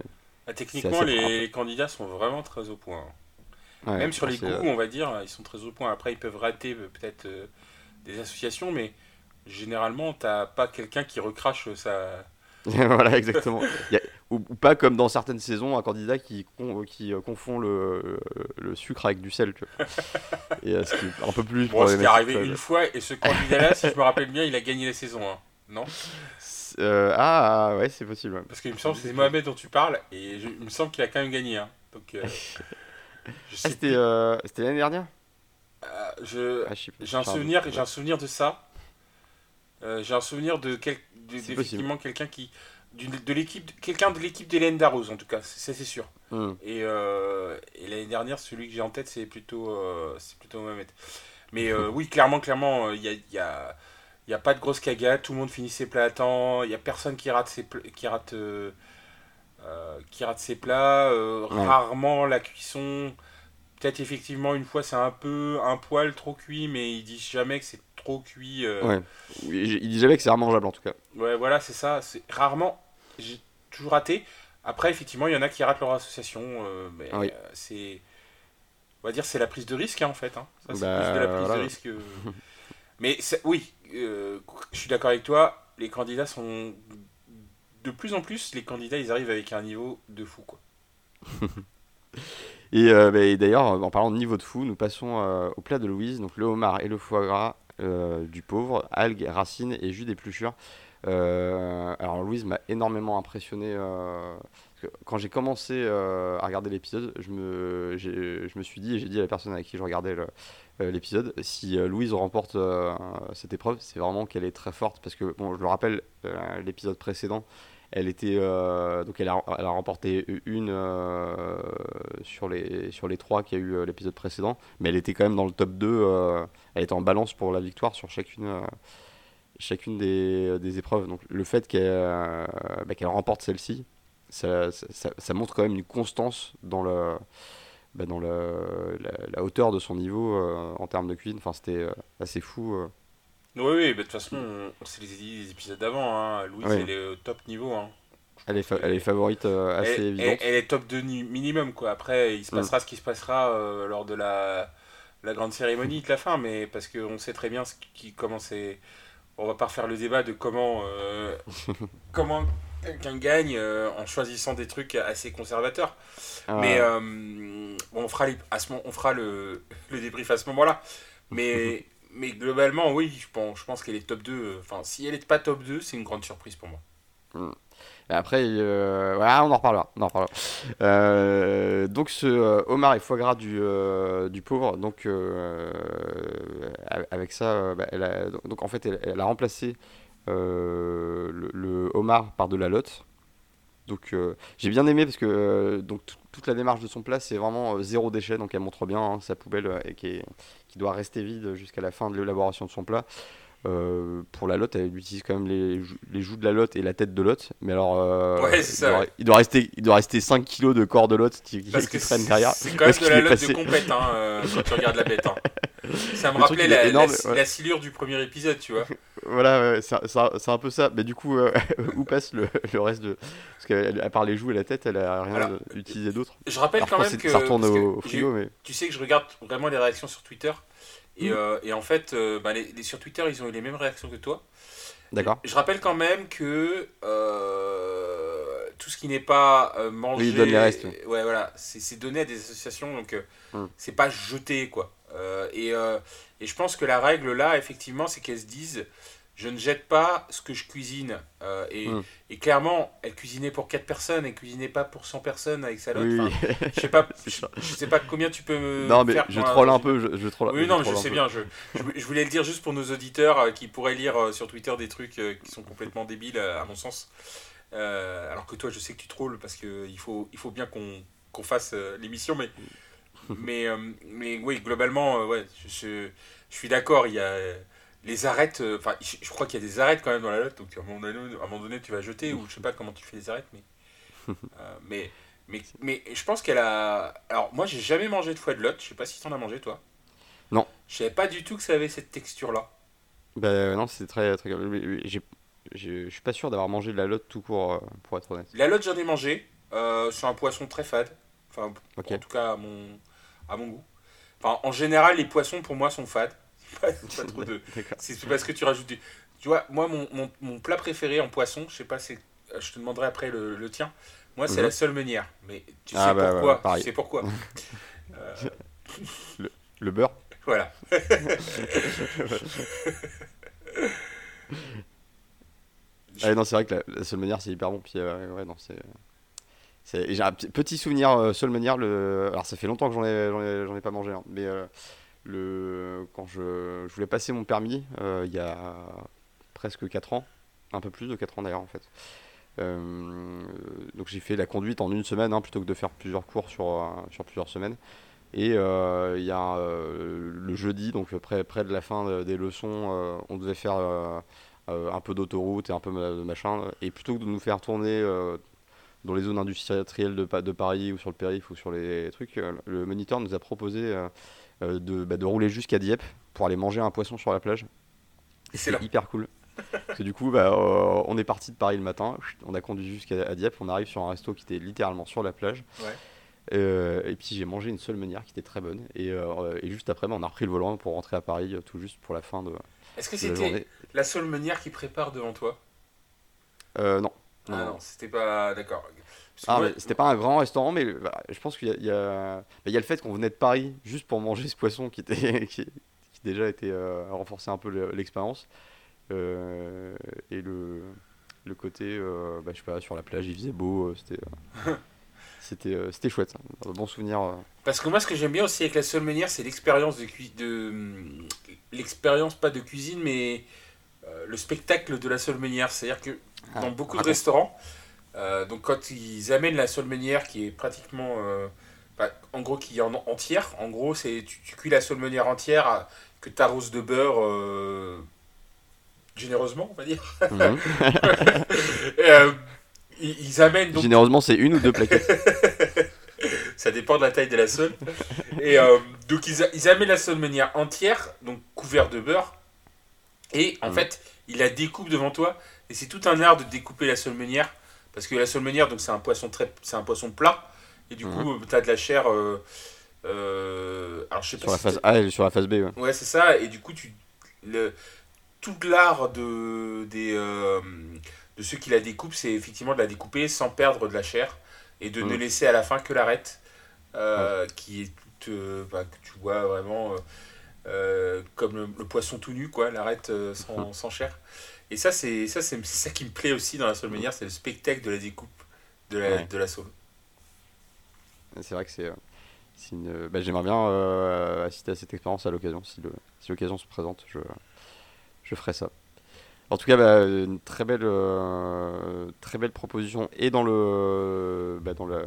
B: Ah, techniquement, les, candidats sont vraiment très au point. Hein.
A: ouais,
B: Même sur les goûts,
A: euh,
B: on va dire, ils sont très au point. Après, ils peuvent rater euh, peut-être euh, des associations, mais généralement, t'as pas quelqu'un qui recrache sa.
A: voilà, exactement. A- ou, pas comme dans certaines saisons, un candidat qui, qui confond le, le, sucre avec du sel. Tu vois. et ce qui est un peu plus.
B: Bon, ce qui est arrivé une fois, et ce candidat-là, si je me rappelle bien, il a gagné la saison 1. Non?
A: Ah, ouais, c'est possible.
B: Parce qu'il me semble que c'est Mohamed dont tu parles, et il me semble qu'il a quand même gagné. Hein. Donc,
A: ah, c'était l'année dernière
B: ah, j'ai un souvenir, j'ai un souvenir de ça. Euh, j'ai un souvenir de, quel, effectivement quelqu'un qui de l'équipe quelqu'un de l'équipe d'Hélène Darroze en tout cas ça c'est sûr hmm. et, euh, et l'année dernière celui que j'ai en tête c'est plutôt euh, c'est plutôt Mohamed mais oui clairement clairement il y a, y, a, y a pas de grosse cagade tout le monde finit ses plats à temps il y a personne qui rate ses qui rate qui rate ses plats rarement la cuisson peut-être effectivement une fois c'est un peu un poil trop cuit mais ils disent jamais que c'est trop cuit. Euh.
A: Ouais. Il dit jamais que c'est mangeable en tout cas.
B: Ouais, voilà, c'est ça. C'est rarement. J'ai toujours raté. Après, effectivement, il y en a qui ratent leur association. Euh, mais euh, c'est. On va dire c'est la prise de risque hein, en fait. Hein. Ça, c'est bah, plus de la prise de risque. mais oui, je suis d'accord avec toi. Les candidats sont. De plus en plus, les candidats, ils arrivent avec un niveau de fou, quoi.
A: et, bah, d'ailleurs, en parlant de niveau de fou, nous passons au plat de Louise, donc le homard et le foie gras euh, du pauvre, algues, racines et jus d'épluchure. Euh, alors Louise m'a énormément impressionné. Euh, quand j'ai commencé à regarder l'épisode, je me, je me suis dit, et j'ai dit à la personne avec qui je regardais l'épisode, si Louise remporte cette épreuve, c'est vraiment qu'elle est très forte. Parce que, bon, je le rappelle, l'épisode précédent, elle était donc elle a, remporté une sur les sur les trois qu'il y a eu l'épisode précédent, mais elle était quand même dans le top 2 elle était en balance pour la victoire sur chacune, euh, chacune des, des, épreuves. Donc le fait qu'elle euh, bah, remporte celle-ci, ça, montre quand même une constance dans, le, bah, dans le, la, hauteur de son niveau euh, en termes de cuisine. Enfin, c'était assez fou.
B: Oui, oui, de toute façon, c'est les, épisodes d'avant. Hein. Louise, elle est au top niveau. Hein.
A: Elle est, elle est favorite assez
B: elle,
A: évidente.
B: Elle, est top 2 minimum. Quoi. Après, il se mm. passera ce qui se passera lors de la la grande cérémonie de la fin, mais parce qu'on sait très bien ce qui, comment c'est. On va pas refaire le débat de comment, euh, comment quelqu'un gagne euh, en choisissant des trucs assez conservateurs. Ah. Mais euh, on fera, à ce moment, on fera le, le débrief à ce moment-là. Mais, mais globalement, oui, je pense, je pense qu'elle est top 2. Enfin, si elle n'est pas top 2, c'est une grande surprise pour moi.
A: Hmm après, euh, on en reparlera. On en. Euh, donc ce euh, homard et foie gras du, du pauvre, donc avec ça, bah, elle a, donc en fait, elle, a remplacé le, homard par de la lotte. Donc j'ai bien aimé parce que donc toute la démarche de son plat c'est vraiment zéro déchet donc elle montre bien hein, sa poubelle qui doit rester vide jusqu'à la fin de l'élaboration de son plat. Euh, pour la lotte, elle utilise quand même les, les, joues de la lotte et la tête de lotte. Mais alors, euh, il, doit, rester, il doit rester 5 kilos de corps de lotte qui,
B: Parce qui, traîne derrière. C'est quand même de la lotte de compète hein, euh, quand tu regardes la bête. Hein. Ça me rappelait la, la, silure du premier épisode, tu vois.
A: voilà, c'est un peu ça. Mais du coup, où passe le, le, reste de. Parce qu'à part les joues et la tête, elle a rien utilisé d'autre.
B: Je rappelle quand même que.
A: Ça retourne au, frigo, mais.
B: Tu sais que je regarde vraiment les réactions sur Twitter. Et, mm. euh, et en fait, euh, bah, les, sur Twitter, ils ont eu les mêmes réactions que toi.
A: D'accord.
B: Je rappelle quand même que euh, tout ce qui n'est pas mangé.
A: Oui, donne les restes.
B: Ouais, voilà. C'est donné à des associations, donc mm. c'est pas jeté, quoi. et, et je pense que la règle là, effectivement, c'est qu'elles se disent je ne jette pas ce que je cuisine. Euh, et, hmm. et, clairement, elle cuisinait pour 4 personnes, elle cuisinait pas pour 100 personnes avec sa lotte. je sais pas, je, sais pas combien tu peux me
A: Non, mais je troll un peu. Je, je troll,
B: oui, non, je sais bien. Je, je, voulais le dire juste pour nos auditeurs euh, qui pourraient lire euh, sur Twitter des trucs qui sont complètement débiles, à mon sens. alors que toi, je sais que tu trolls parce qu'il faut, il faut bien qu'on qu'on fasse l'émission, mais, mais, mais oui, globalement, ouais, je, je suis d'accord. Il y a les arêtes, euh, enfin, je, crois qu'il y a des arêtes quand même dans la lotte, donc à un moment donné, à un moment donné tu vas jeter, ou je sais pas comment tu fais les arêtes, mais. Euh, mais, mais, mais je pense qu'elle a. Alors, moi, j'ai jamais mangé de foie de lotte, je sais pas si tu en as mangé, toi.
A: Non.
B: Je savais pas du tout que ça avait cette texture-là.
A: Ben non, c'est très. très... Je suis pas sûr d'avoir mangé de la lotte tout court, euh, pour être honnête.
B: La lotte, j'en ai mangé. c'est un poisson très fade. Enfin, en tout cas, à mon, à mon goût. Enfin, en général, les poissons, pour moi, sont fades. C'est parce que tu rajoutes du. Tu vois, moi, mon, mon, mon, plat préféré en poisson, je sais pas, c'est je te demanderai après le, le tien. Moi, c'est
A: Mhm.
B: la seule meunière. Mais tu sais
A: Ah, bah,
B: pourquoi. Tu sais pourquoi Euh,
A: Le beurre
B: Voilà.
A: Ah, non, c'est vrai que la, la seule manière, c'est hyper bon. Puis, euh, ouais, non, c'est. J'ai un petit- souvenir euh, seule manière. Le... Alors, ça fait longtemps que j'en ai, ai, ai pas mangé. hein, mais euh, le... quand je... je voulais passer mon permis, euh, il y a presque 4 ans, un peu plus de 4 ans d'ailleurs, en fait. Euh, donc, j'ai fait la conduite en une semaine hein, plutôt que de faire plusieurs cours sur, euh, sur plusieurs semaines. Et il y a le jeudi, donc près, près de la fin de- des leçons, on devait faire un peu d'autoroute et un peu de machin. Et plutôt que de nous faire tourner dans les zones industrielles de, de Paris ou sur le périph' ou sur les trucs, le moniteur nous a proposé euh, de, bah, de rouler jusqu'à Dieppe pour aller manger un poisson sur la plage. C'est hyper cool. Parce que du coup, bah, euh, on est parti de Paris le matin, on a conduit jusqu'à Dieppe, on arrive sur un resto qui était littéralement sur la plage.
B: Ouais.
A: Euh, et puis j'ai mangé une seule meunière qui était très bonne. Et, euh, et juste après, bah, on a repris le volant pour rentrer à Paris, euh, tout juste pour la fin de,
B: Est-ce que
A: la
B: c'était
A: journée.
B: la seule meunière qui prépare devant toi?
A: Euh, non.
B: Ah
A: Non,
B: non, c'était pas. D'accord.
A: Ah,
B: moi-
A: c'était pas un grand restaurant, mais bah, je pense qu'il y a, il y a- bah, y a le fait qu'on venait de Paris juste pour manger ce poisson qui, était, qui, qui déjà était euh, renforcé un peu le- l'expérience. Euh, et le, le côté, euh, bah, je sais pas, sur la plage, il faisait beau, c'était c'était chouette. ça. Un bon souvenir.
B: Parce que moi, ce que j'aime bien aussi avec la seule meunière, c'est l'expérience de, de l'expérience pas de cuisine, mais le spectacle de la seule meunière. C'est-à-dire que
A: Ah,
B: dans beaucoup de restaurants, euh, donc quand ils amènent la seule meunière qui est pratiquement, euh, bah, en gros, qui est en entière. En gros, c'est tu, tu cuis la seule meunière entière à- que tu arroses de beurre. euh, généreusement on va dire
A: Mhm.
B: Euh, ils, ils amènent donc
A: Généreusement, c'est une ou deux plaquettes.
B: Ça dépend de la taille de la sole. Et euh, donc ils, amènent la sole meunière entière, donc couvert de beurre. Et en
A: Mhm.
B: fait, ils la découpent devant toi. Et c'est tout un art de découper la sole meunière. Parce que la sole meunière, donc c'est un poisson très, c'est un poisson plat. Et du coup, tu as de la chair. euh, euh, alors je sais
A: sur
B: pas
A: la
B: si
A: phase A et sur la phase B. ouais.
B: Ouais, c'est ça. Et du coup, tu, le, tout l'art de, des, euh, de ceux qui la découpent, c'est effectivement de la découper sans perdre de la chair et de ne laisser à la fin que l'arête, euh, qui est toute, euh, bah, que tu vois vraiment euh, comme le, le poisson tout nu, quoi, l'arête euh, sans, sans chair. Et ça, c'est ça, c'est ça qui me plaît aussi dans la seule manière, c'est le spectacle de la découpe de la,
A: Ouais.
B: de la saule.
A: C'est vrai que c'est. euh, c'est une... bah, J'aimerais bien euh, assister à cette expérience à l'occasion. Si l'occasion se présente, je, je ferai ça. En tout cas, bah, une très belle, euh, très belle proposition et dans le, bah, dans le,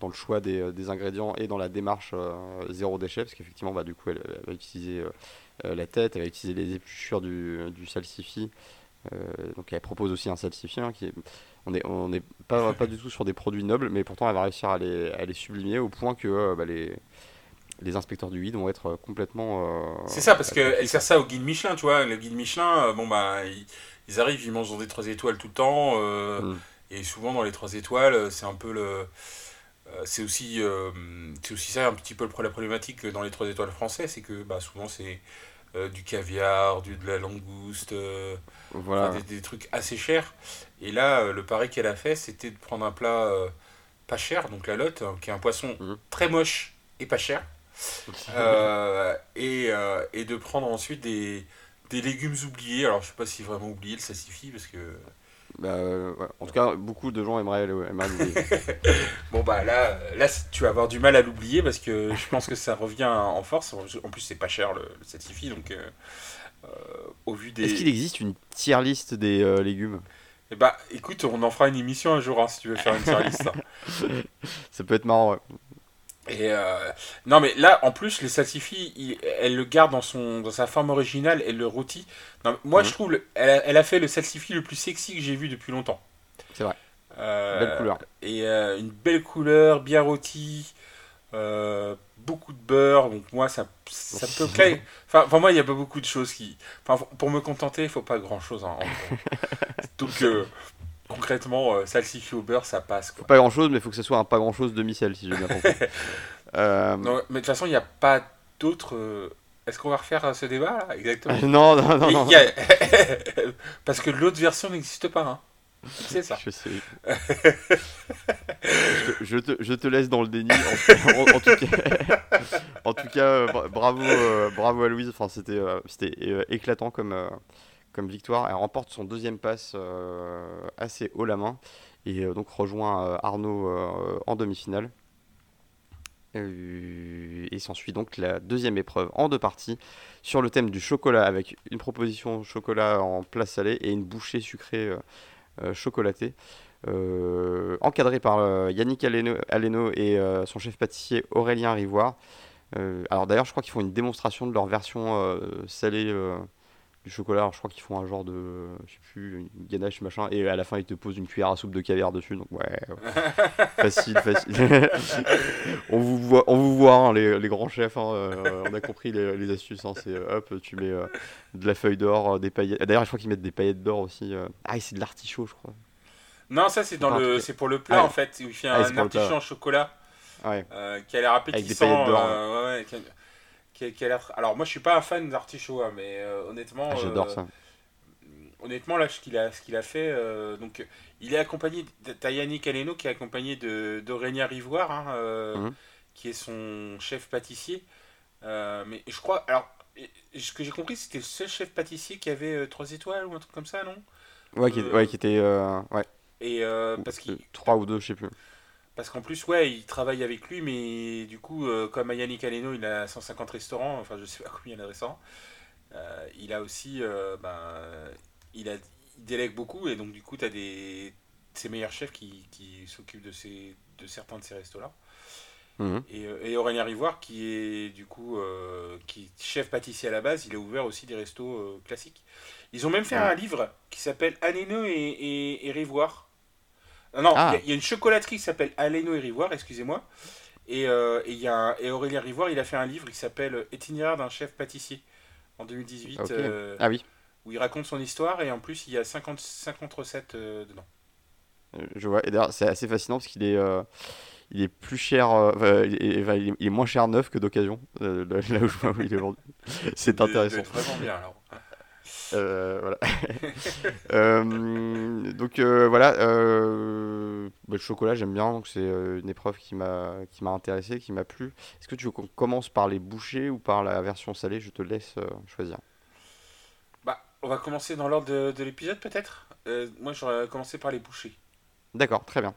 A: dans le choix des, des ingrédients et dans la démarche euh, zéro déchet, parce qu'effectivement, bah, du coup, elle, va utiliser euh, euh, la tête, elle va utiliser les épluchures du, du salsifis. Euh, donc, elle propose aussi un salsifis hein, qui est, on n'est on est pas, pas du tout sur des produits nobles, mais pourtant elle va réussir à les, à les sublimer au point que euh, bah, les, les inspecteurs du guide vont être euh, complètement. euh,
B: C'est ça, parce qu'elle sert ça au guide Michelin, tu vois. Le guide Michelin, euh, bon, bah, ils, ils arrivent, ils mangent dans des 3 étoiles tout le temps.
A: Mm.
B: Et souvent, dans les 3 étoiles, c'est un peu le. c'est aussi, euh, c'est aussi ça un petit peu la problématique dans les 3 étoiles français, c'est que bah, souvent c'est euh, du caviar, du, de la langouste, euh,
A: Voilà.
B: enfin, des, des trucs assez chers. Et là, le pari qu'elle a fait, c'était de prendre un plat pas cher, donc la lotte, hein, qui est un poisson
A: Mhm.
B: très moche et pas cher. Euh, et, euh, et de prendre ensuite des, des légumes oubliés. Alors, je sais pas si vraiment oublié le salsifis, parce que.
A: Bah, euh, ouais. En tout cas, beaucoup de gens aimeraient, l'oublier.
B: Bon, bah là, là tu vas avoir du mal à l'oublier, parce que je pense que ça revient en force. En plus, c'est pas cher le, le donc. au vu des.
A: Est-ce qu'il existe une tier list des légumes?
B: Eh bah, écoute, on en fera une émission un jour, hein, si tu veux faire une tier list. hein.
A: Ça peut être marrant. ouais.
B: Et euh, non, mais là, en plus, le salsifis, il- elle le garde dans, son, dans sa forme originale, elle le rôtit. Non, moi,
A: Mhm.
B: je trouve, le- elle a, elle a fait le salsifis le plus sexy que j'ai vu depuis longtemps.
A: C'est vrai.
B: Euh,
A: Belle couleur.
B: Et euh, une belle couleur, bien rôti, euh, beaucoup de beurre. Donc, moi, ça, ça peut plaire. Enfin, pour moi, il n'y a pas beaucoup de choses qui. Enfin, pour me contenter, il faut pas grand chose. Donc, concrètement, euh, salsifis au beurre, ça passe. Quoi.
A: Pas grand chose, mais il faut que ce soit un pas grand chose demi-sel, si j'ai bien compris. Euh,
B: Non, mais de toute façon, il n'y a pas d'autres. euh, Est-ce qu'on va refaire euh, ce débat là Exactement?
A: non, non, non, non.
B: a- Parce que l'autre version n'existe pas. hein. C'est ça.
A: Je, sais. je, je te, je, te, laisse dans le déni. En, en, en tout cas, en tout cas bravo, bravo à Louise. Enfin, c'était c'était éclatant comme, victoire. Elle remporte son deuxième passe euh, assez haut la main et euh, donc rejoint euh, Arnaud en demi-finale. Et s'ensuit donc la deuxième épreuve en deux parties sur le thème du chocolat avec une proposition chocolat en plat salé et une bouchée sucrée chocolatée. Euh, encadré par Yannick Aleno, et son chef pâtissier Aurélien Rivoire. Alors d'ailleurs, je crois qu'ils font une démonstration de leur version salée du chocolat. Alors, je crois qu'ils font un genre de, je sais plus, une ganache machin, et à la fin ils te posent une cuillère à soupe de caviar dessus. Donc ouais, ouais. facile, facile. on vous voit, on vous voit hein, les, les grands chefs. hein, euh, on a compris les, les astuces. hein, c'est euh, hop, tu mets euh, de la feuille d'or, des paillettes. D'ailleurs, je crois qu'ils mettent des paillettes d'or aussi. euh. Ah, c'est de l'artichaut, je crois.
B: Non, ça c'est dans le, c'est pour le plat
A: Ah,
B: en fait, où il fait
A: Ah,
B: un artichaut en chocolat
A: Ouais.
B: qui a l'air
A: des
B: appétissant.
A: paillettes d'or,
B: euh, ouais, ouais, qui a- a- Alors moi je suis pas un fan d'artichaut, hein, mais euh, honnêtement,
A: Ah, J'adore
B: euh,
A: ça.
B: honnêtement là ce qu'il a, ce qu'il a fait, euh, donc il est accompagné, de- t'as Yannick Aleno qui est accompagné de d'Aurélien Rivoire, hein,
A: Mhm.
B: qui est son chef pâtissier. Mais je crois, alors ce que j'ai compris, c'était le seul chef pâtissier qui avait euh, trois étoiles ou un truc comme ça, non?
A: Ouais, qui,
B: euh,
A: ouais, qui était. euh, ouais.
B: Et parce qu'il
A: 3 ou 2, je sais plus.
B: Parce qu'en plus, ouais, il travaille avec lui, mais du coup, euh, comme à Yannick Aleno, il a 150 restaurants, enfin, je sais pas combien il y a de restaurants, euh, il a aussi, euh, ben, il, a, il délègue beaucoup, et donc, du coup, tu as des, ses meilleurs chefs qui, qui s'occupent de, ces, de certains de ces restos-là.
A: Mhm.
B: Et, et Aurélien Rivoire, qui est, du coup, qui est chef pâtissier à la base, il a ouvert aussi des restos classiques. Ils ont même fait
A: Ouais.
B: un livre qui s'appelle Aleno et, et, et Rivoire. Ah Non, il
A: Ah.
B: y a- il y, a une chocolaterie qui s'appelle Aleno et Rivoire, excusez-moi. Et, euh, et y a un- et Aurélien Rivoire, il a fait un livre qui s'appelle Itinéraire d'un chef pâtissier en 2018,
A: Ok.
B: euh,
A: Ah oui,
B: où il raconte son histoire et en plus il y a 50, 50 recettes euh, dedans.
A: euh, je vois. Et d'ailleurs, c'est assez fascinant parce qu'il est, euh, il est plus cher, euh, enfin, il, est, enfin, il est- il est moins cher neuf que d'occasion, euh, là, où je vois où il est vendu. C'est intéressant.
B: vraiment bien alors.
A: Euh, voilà. Euh, donc euh, voilà, bah, le chocolat j'aime bien, donc c'est une épreuve qui m'a qui m'a intéressé, qui m'a plu. Est-ce que tu veux qu'on commence par les bouchées ou par la version salée? Je te laisse choisir.
B: Bah, on va commencer dans l'ordre de, de l'épisode peut-être? Moi j'aurais commencé par les bouchées.
A: D'accord, très bien.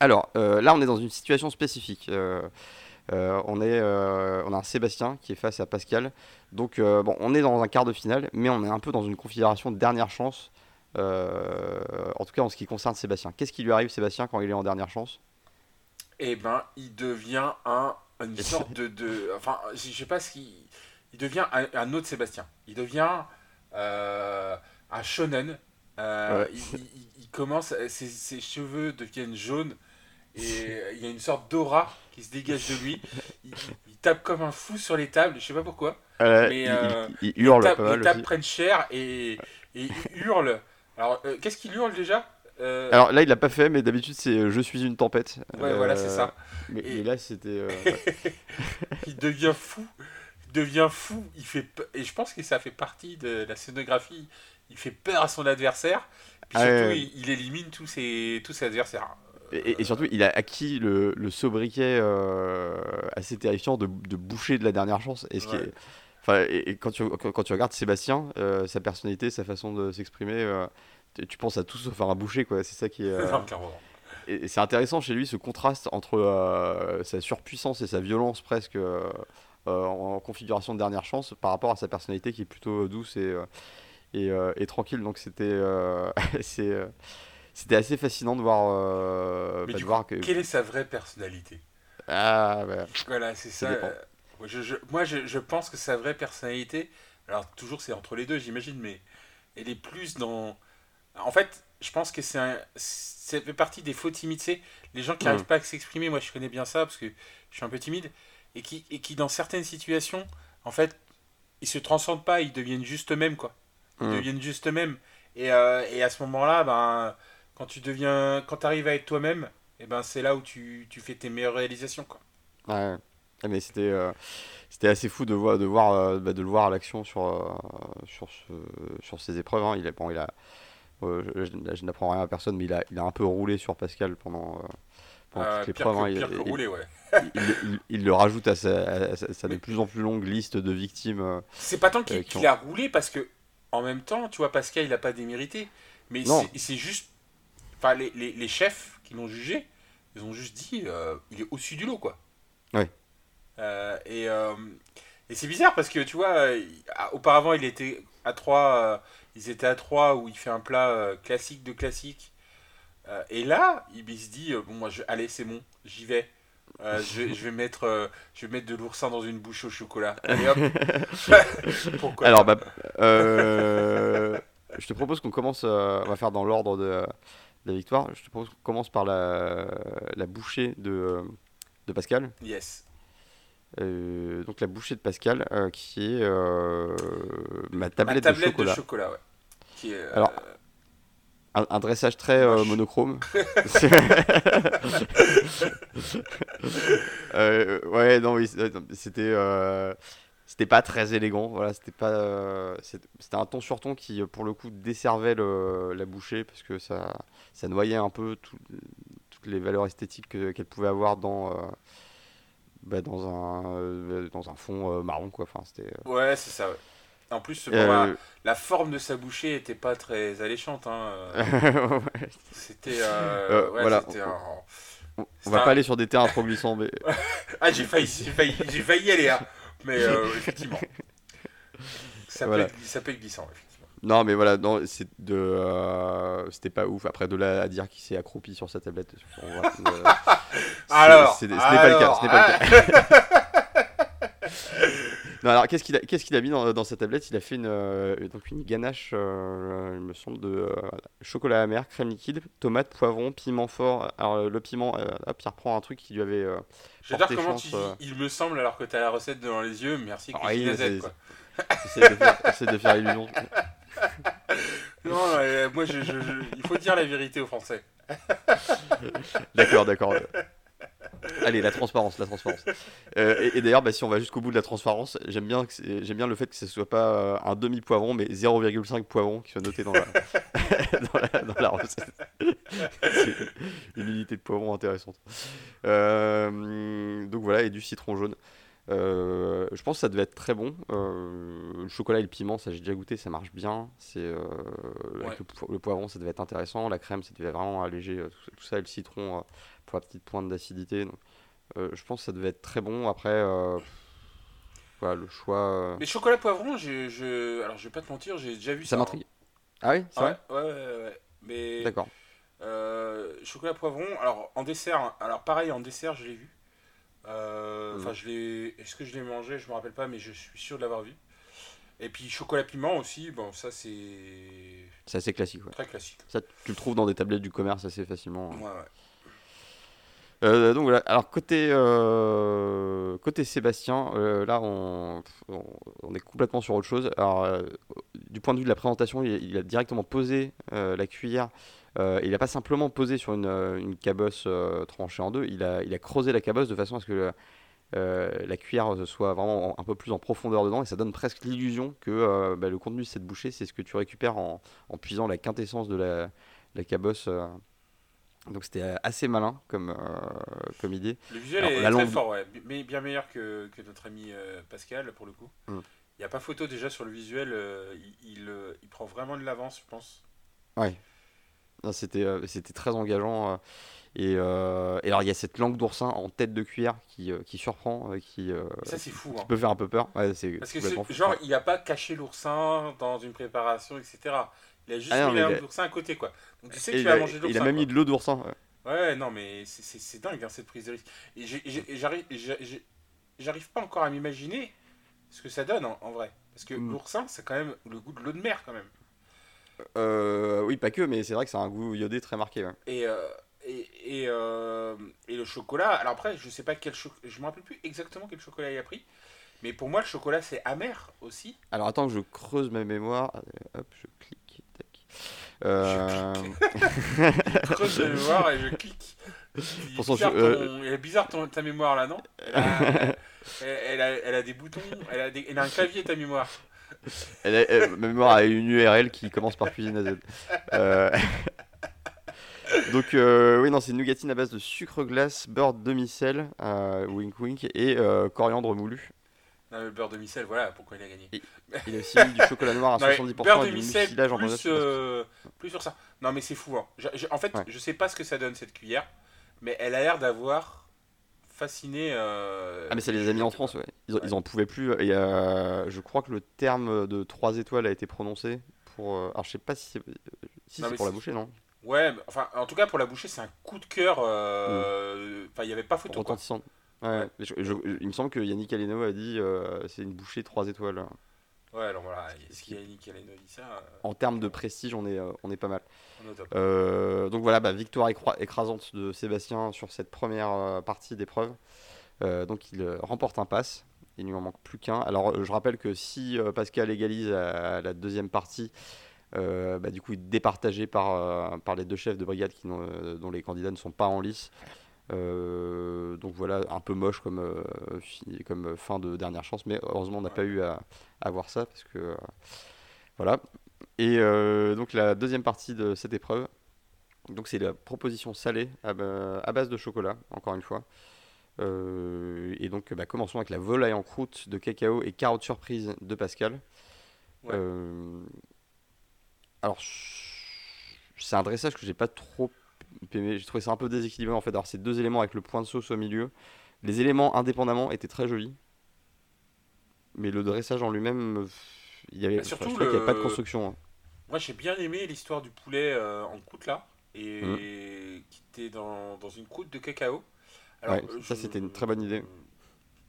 A: Alors euh, là on est dans une situation spécifique. Euh, on est, euh, on a un Sébastien qui est face à Pascal. Donc euh, bon, on est dans un quart de finale, mais on est un peu dans une configuration de dernière chance. euh, en tout cas en ce qui concerne Sébastien. Qu'est-ce qui lui arrive Sébastien quand il est en dernière chance?
B: Eh ben, il devient un, une sorte de, de- Enfin, je je sais pas ce qu'il. Il devient un, un autre Sébastien. Il devient euh, un shonen. Euh,
A: Ouais.
B: il, il- il commence. Ses, ses cheveux deviennent jaunes. Et il y a une sorte d'aura qui se dégage de lui. Il, il tape comme un fou sur les tables, je sais pas pourquoi.
A: Euh,
B: Mais,
A: il,
B: euh,
A: il- il hurle
B: les, tables,
A: pas
B: les
A: mal
B: tables
A: aussi.
B: prennent cher et, et il hurle. Alors, euh, qu'est-ce qu'il hurle déjà? Euh,
A: Alors là, il l'a pas fait, mais d'habitude, c'est Je suis une tempête.
B: Ouais, voilà, c'est ça.
A: Mais,
B: Et-
A: là, c'était.
B: il devient fou, il devient fou, il fait et je pense que ça fait partie de la scénographie. Il fait peur à son adversaire, puis
A: Ah
B: surtout
A: ouais.
B: il, il élimine tous ses tous ses adversaires.
A: Et, surtout, il a acquis le, le sobriquet euh, assez terrifiant de, de boucher de la dernière chance. Et, ce qui
B: Ouais.
A: est- enfin, et, et quand, tu, quand, quand tu regardes Sébastien, euh, sa personnalité, sa façon de s'exprimer, euh, tu tu penses à tout sauf à un boucher, quoi. C'est ça qui est. Et, c'est intéressant chez lui ce contraste entre sa surpuissance et sa violence presque en configuration de dernière chance par rapport à sa personnalité qui est plutôt douce et, et, tranquille. Donc c'était c'est, c'était assez fascinant de voir, euh,
B: Mais
A: bah,
B: du
A: de
B: coup,
A: voir que.
B: quelle est sa vraie personnalité?
A: Ah, bah,
B: Voilà, c'est
A: Ça
B: euh, moi, je, je- moi, je, je pense que sa vraie personnalité, alors toujours c'est entre les deux, j'imagine, mais elle est plus dans. En fait, je pense que c'est un, ça fait partie des faux timides. Les gens qui n'arrivent pas à s'exprimer, moi je connais bien ça parce que je suis un peu timide, et qui, et qui dans certaines situations, en fait, ils se transcendent pas, ils deviennent juste eux-mêmes, quoi. Ils deviennent juste eux-mêmes. Et, euh, et à ce moment-là, ben, quand tu deviens, quand arrives à être toi-même, et ben c'est là où tu, tu fais tes meilleures réalisations, quoi.
A: ouais. Ah, mais c'était euh, c'était assez fou de voir de voir euh, bah, de le voir à l'action sur euh, sur ce, sur ces épreuves. hein. Il a bon, il a euh, je, je- je n'apprends rien à personne, mais il a, il a un peu roulé sur Pascal pendant, pendant toutes les
B: pire
A: preuves.
B: que,
A: hein. Il- il-
B: ouais.
A: il, le rajoute à sa, à sa- sa de plus en plus longue liste de victimes.
B: C'est pas tant qu'il a roulé parce que, en même temps, tu vois, Pascal, il a pas démérité. Mais c'est juste. Les, les, les chefs qui l'ont jugé, ils ont juste dit euh, il est au-dessus du lot, quoi.
A: Ouais.
B: Euh, et euh, et c'est bizarre parce que, tu vois, auparavant, il était à 3. ils étaient à 3 où il fait un plat classique de classique. Et là, il, se dit bon, moi, je, allez, c'est bon, j'y vais. Euh, je, vais- je vais mettre, euh, je vais mettre de l'oursin dans une bouche au chocolat. Allez hop. Pourquoi
A: Alors, bah, euh, je te propose qu'on commence. on va faire dans l'ordre de la victoire. Je te propose qu'on commence par la, la bouchée de, de Pascal.
B: Yes.
A: Euh, donc, la bouchée de Pascal, euh, qui est euh, ma
B: Ma
A: tablette, de chocolat.
B: de chocolat, ouais. Qui est,
A: Alors, Un, un dressage très monochrome. Ouais, non, oui, c'était c'était pas très élégant. Voilà, c'était pas euh, c'était un ton sur ton qui pour le coup desservait le- la bouchée parce que ça ça noyait un peu tout- toutes les valeurs esthétiques que- qu'elle pouvait avoir dans euh, bah, dans un euh, dans un fond marron quoi. Enfin, c'était
B: ouais, c'est ça, ouais. En plus, bon, bah, la forme de sa bouchée était pas très alléchante. Hein.
A: ouais.
B: C'était. ouais,
A: voilà. On- va
B: un-
A: pas aller sur des terrains trop glissants, mais
B: Ah, j'ai failli, j'ai failli, j'ai failli y aller, hein. Mais euh, effectivement. Ça,
A: Voilà.
B: peut être, ça peut être glissant, effectivement.
A: Non, mais voilà, non, c'est de, euh, c'était pas ouf. Après, de là à dire qu'il s'est accroupi sur sa tablette, on voit, euh,
B: Alors,
A: c'est- ce n'est pas le cas. Ce n'est pas le cas. Non, alors qu'est-ce qu'il a, qu'est-ce qu'il a mis dans, dans sa tablette? Il a fait une, euh, donc une ganache, euh, il me semble, de euh, chocolat amer, crème liquide, tomate, poivron, piment fort. Alors le piment, hop, il reprend un truc qui lui avait.
B: J'adore comment
A: chance,
B: tu dis il me semble alors que t'as la recette devant les yeux. Merci,
A: Ah oui, c'est-
B: quoi.
A: de faire, essaie de faire illusion.
B: Non, moi, je, je- je- il faut dire la vérité aux Français.
A: D'accord, d'accord. Allez, la transparence, la transparence. Euh, et d'ailleurs, bah, si on va jusqu'au bout de la transparence, j'aime bien, j'aime bien le fait que ce soit pas euh, un demi poivron, mais 0,5 poivron qui soit noté dans la, dans la, dans la recette. c'est une unité de poivron intéressante. Euh, donc voilà, et du citron jaune. Euh, je pense que ça devait être très bon. Euh, le chocolat et le piment, ça j'ai déjà goûté, ça marche bien. C'est euh,
B: Ouais.
A: le, po- le poivron, ça devait être intéressant. La crème, ça devait vraiment alléger tout, tout ça. Et le citron, pour la petite pointe d'acidité. Je pense que ça devait être très bon. Après, voilà, le choix.
B: Mais chocolat poivron, je, je... alors je vais pas te mentir, j'ai déjà vu ça.
A: ça m'intrigue. Ah oui, c'est
B: hein.
A: vrai
B: Ouais, ouais, ouais, ouais. Mais
A: D'accord.
B: chocolat poivron, alors en dessert, hein. alors pareil en dessert, je l'ai vu. Euh, Enfin,
A: Mhm.
B: je l'ai. Est-ce que je l'ai mangé? Je me rappelle pas, mais je suis sûr de l'avoir vu. Et puis chocolat piment aussi, bon, ça c'est
A: C'est assez classique. ouais.
B: très classique.
A: Ça, tu le trouves dans des tablettes du commerce assez facilement. hein.
B: Ouais, ouais.
A: Euh, donc voilà, alors côté, euh, côté Sébastien, euh, là on, on, on est complètement sur autre chose. Alors, du point de vue de la présentation, il, il a directement posé la cuillère. Euh, il n'a pas simplement posé sur une, euh, une cabosse euh, tranchée en deux, il a, il a creusé la cabosse de façon à ce que euh, la cuillère soit vraiment en- un peu plus en profondeur dedans et ça donne presque l'illusion que bah, le contenu de cette bouchée, c'est ce que tu récupères en, en puisant la quintessence de la, la cabosse. Donc c'était assez malin comme, comme idée.
B: Le visuel
A: Alors,
B: est
A: la
B: très fort, ouais. Mais bien meilleur que, que notre ami Pascal, pour le coup. Il
A: Mm.
B: n'y a pas photo déjà sur le visuel, il, il, il prend vraiment de l'avance, je pense.
A: Ouais. C'était euh, c'était très engageant. euh, et, euh, et alors il y a cette langue d'oursin en tête de cuillère qui, qui surprend, qui,
B: ça, c'est fou.
A: qui
B: Hein.
A: peut faire un peu peur. Ouais,
B: Parce que
A: fou.
B: genre, il n'a pas caché l'oursin dans une préparation, etc. Il a juste
A: Ah non,
B: mis la
A: il a-
B: l'oursin à côté, quoi. Donc tu sais que tu
A: il,
B: vas
A: a,
B: manger de
A: il
B: l'oursin.
A: a même
B: quoi.
A: mis de l'eau d'oursin. ouais.
B: Ouais, non, mais c'est- dingue, hein, cette prise de risque. Et j'arrive pas encore à m'imaginer ce que ça donne, en, en vrai. Parce que
A: Mm.
B: l'oursin, c'est quand même le goût de l'eau de mer, quand même.
A: Euh, oui, pas que, mais c'est vrai que c'est un goût iodé très marqué. ouais.
B: Et, euh, et, et, euh, et le chocolat, alors après, je sais pas quel chocolat, je me rappelle plus exactement quel chocolat il a pris, mais pour moi, le chocolat, c'est amer aussi.
A: Alors attends que je creuse ma mémoire. Euh, Hop, je clique. tac. Euh,
B: Creuse la mémoire et je clique. Il est
A: Pour son
B: bizarre,
A: cho- euh,
B: ton- elle est bizarre ton- ta mémoire là, non? Elle a, elle, elle a, elle a des boutons, elle a, des- elle a un clavier ta mémoire.
A: Elle a, elle- ma mémoire a une URL qui commence par cuisine à Z. Euh, Donc, euh, oui, non, c'est une nougatine à base de sucre glace, beurre demi-sel, euh, wink wink, et euh, coriandre moulu.
B: Non, mais le beurre de micelle, voilà pourquoi il a gagné.
A: Et- Il a aussi mis du chocolat noir à
B: Non, mais
A: 70%
B: beurre
A: et du mucilage en
B: plus, euh, sur ça. Non, mais c'est fou. hein. Je- je- en fait,
A: Ouais.
B: je sais pas ce que ça donne cette cuillère, mais elle a l'air d'avoir fasciné. euh,
A: Ah, mais ça les a mis en France, ouais. Ils, en- ils en pouvaient plus. Et euh, je crois que le terme de 3 étoiles a été prononcé pour. euh, alors, je sais pas si c'est si pour la bouchée, non?
B: Ouais, mais, enfin, en tout cas pour la bouchée, c'est un coup de cœur. euh, Enfin, il n'y avait pas photo.
A: Retentissant. Ouais,
B: Ouais.
A: mais je- je- il me semble que Yannick Aleno a dit c'est une bouchée 3 étoiles.
B: Ouais, alors voilà, ça euh,
A: En termes de prestige, on est, euh, on est pas mal.
B: On est au top.
A: Euh, donc voilà, bah, victoire écra- écrasante de Sébastien sur cette première euh, partie d'épreuve. Euh, donc il remporte un pass. Il ne lui en manque plus qu'un. Alors je rappelle que si Pascal égalise à, la deuxième partie, euh, bah, du coup il est départagé par, par les deux chefs de brigade qui dont les candidats ne sont pas en lice. Euh, donc voilà, un peu moche comme, euh, comme fin de dernière chance, mais heureusement on n'a pas eu à, à voir ça parce que euh, voilà. Et donc la deuxième partie de cette épreuve, donc c'est la proposition salée à, ba- à base de chocolat, encore une fois. Et donc bah, commençons avec la volaille en croûte de cacao et carotte surprise de Pascal.
B: Ouais.
A: Alors c'est un dressage que j'ai pas trop. J'ai trouvé ça un peu déséquilibré en fait. Alors ces deux éléments avec le point de sauce au milieu, les éléments indépendamment étaient très jolis, mais le dressage en lui-même, euh, il y avait,
B: Bah, surtout
A: je a pas de construction. hein.
B: Moi, j'ai bien aimé l'histoire du poulet euh, en croûte là, et
A: Mmh.
B: qui était dans, dans une croûte de cacao.
A: Ouais,
B: euh,
A: ça, c'était une très bonne idée.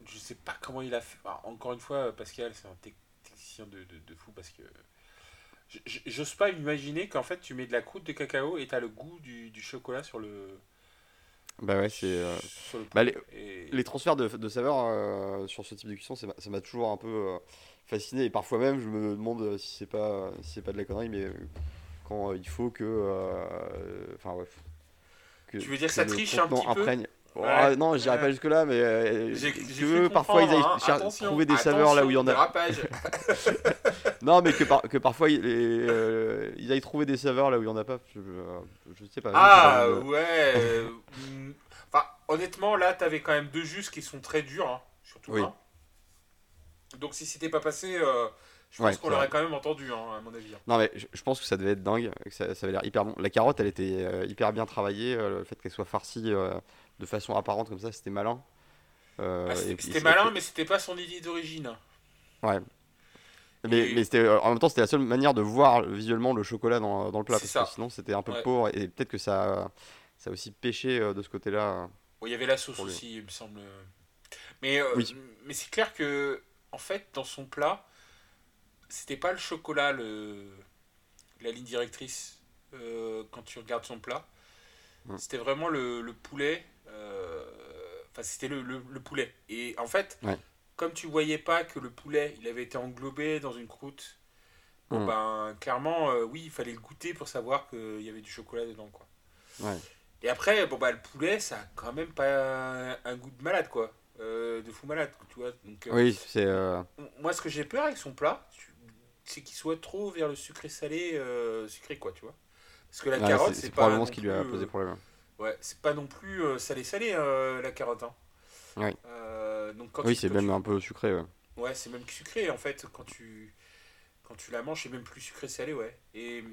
B: Je sais pas comment il a fait. Alors, encore une fois, Pascal, c'est un technicien de, de, de fou parce que. J'ose pas imaginer qu'en fait tu mets de la croûte de cacao et t'as le goût du, du chocolat sur le.
A: Bah ouais, c'est. euh,
B: le
A: bah.
B: Et-
A: Les transferts de, de saveurs euh, sur ce type de cuisson, ça m'a toujours un peu euh, fasciné. Et parfois même, je me demande euh, si c'est pas, si c'est pas de la connerie, mais quand il faut que. Enfin, ouais. que-
B: Tu veux dire que ça triche un petit peu
A: imprègne- Oh,
B: Ouais.
A: non, j'irai
B: Ouais.
A: pas jusque-là, mais euh,
B: J'ai-
A: que
B: j'ai cru
A: parfois ils aillent
B: hein.
A: trouver des saveurs là où il y en a. Non, mais que, par- que parfois ils, euh, ils aillent trouver des saveurs là où il y en a pas. Je, je- je sais pas.
B: Ah
A: je sais pas,
B: ouais. euh, Enfin, honnêtement, là, t'avais quand même deux jus qui sont très durs, hein, surtout
A: Oui.
B: un. Donc si c'était pas passé, euh, je pense
A: Ouais,
B: qu'on l'aurait quand même entendu, hein, à mon avis. hein.
A: Non mais je, je pense que ça devait être dingue, que ça, ça avait l'air hyper bon. La carotte, elle était euh, hyper bien travaillée, euh, le fait qu'elle soit farcie euh, de façon apparente comme ça, c'était malin. Euh,
B: Ah, c'était malin, mais c'était pas son idée d'origine.
A: Ouais. Mais,
B: Et-
A: mais c'était euh, en même temps c'était la seule manière de voir visuellement le chocolat dans, dans le plat parce
B: ça.
A: que sinon c'était un peu
B: Ouais.
A: pauvre et peut-être que ça ça a aussi pêché euh, de ce côté-là.
B: Il y avait la sauce aussi, il me semble. Mais, euh, mais c'est clair que, en fait, dans son plat, c'était pas le chocolat le, la ligne directrice euh, quand tu regardes son plat.
A: Mm.
B: C'était vraiment le, le poulet. Euh, Enfin, c'était le, le- le poulet. Et en fait,
A: Ouais.
B: comme tu voyais pas que le poulet, il avait été englobé dans une croûte, bon,
A: Mm.
B: ben, clairement, euh, oui, il fallait le goûter pour savoir qu'il y avait du chocolat dedans, quoi.
A: Ouais.
B: Et après, bon bah le poulet, ça a quand même pas un goût de malade quoi, Euh, de fou malade, tu vois. Donc, euh,
A: Oui, c'est
B: moi, ce que j'ai peur avec son plat, c'est qu'il soit trop vers le sucré salé, sucré quoi, tu vois. Parce que la carotte,
A: c'est-
B: pas
A: probablement ce qui lui a posé problème.
B: Ouais, c'est pas non plus euh, salé salé euh, la carotte. Hein.
A: Ouais.
B: Euh, donc quand
A: Oui, c'est même
B: tu-
A: un peu sucré. ouais.
B: Ouais, c'est même sucré en fait quand tu quand tu la manges, c'est même plus sucré salé, ouais. Et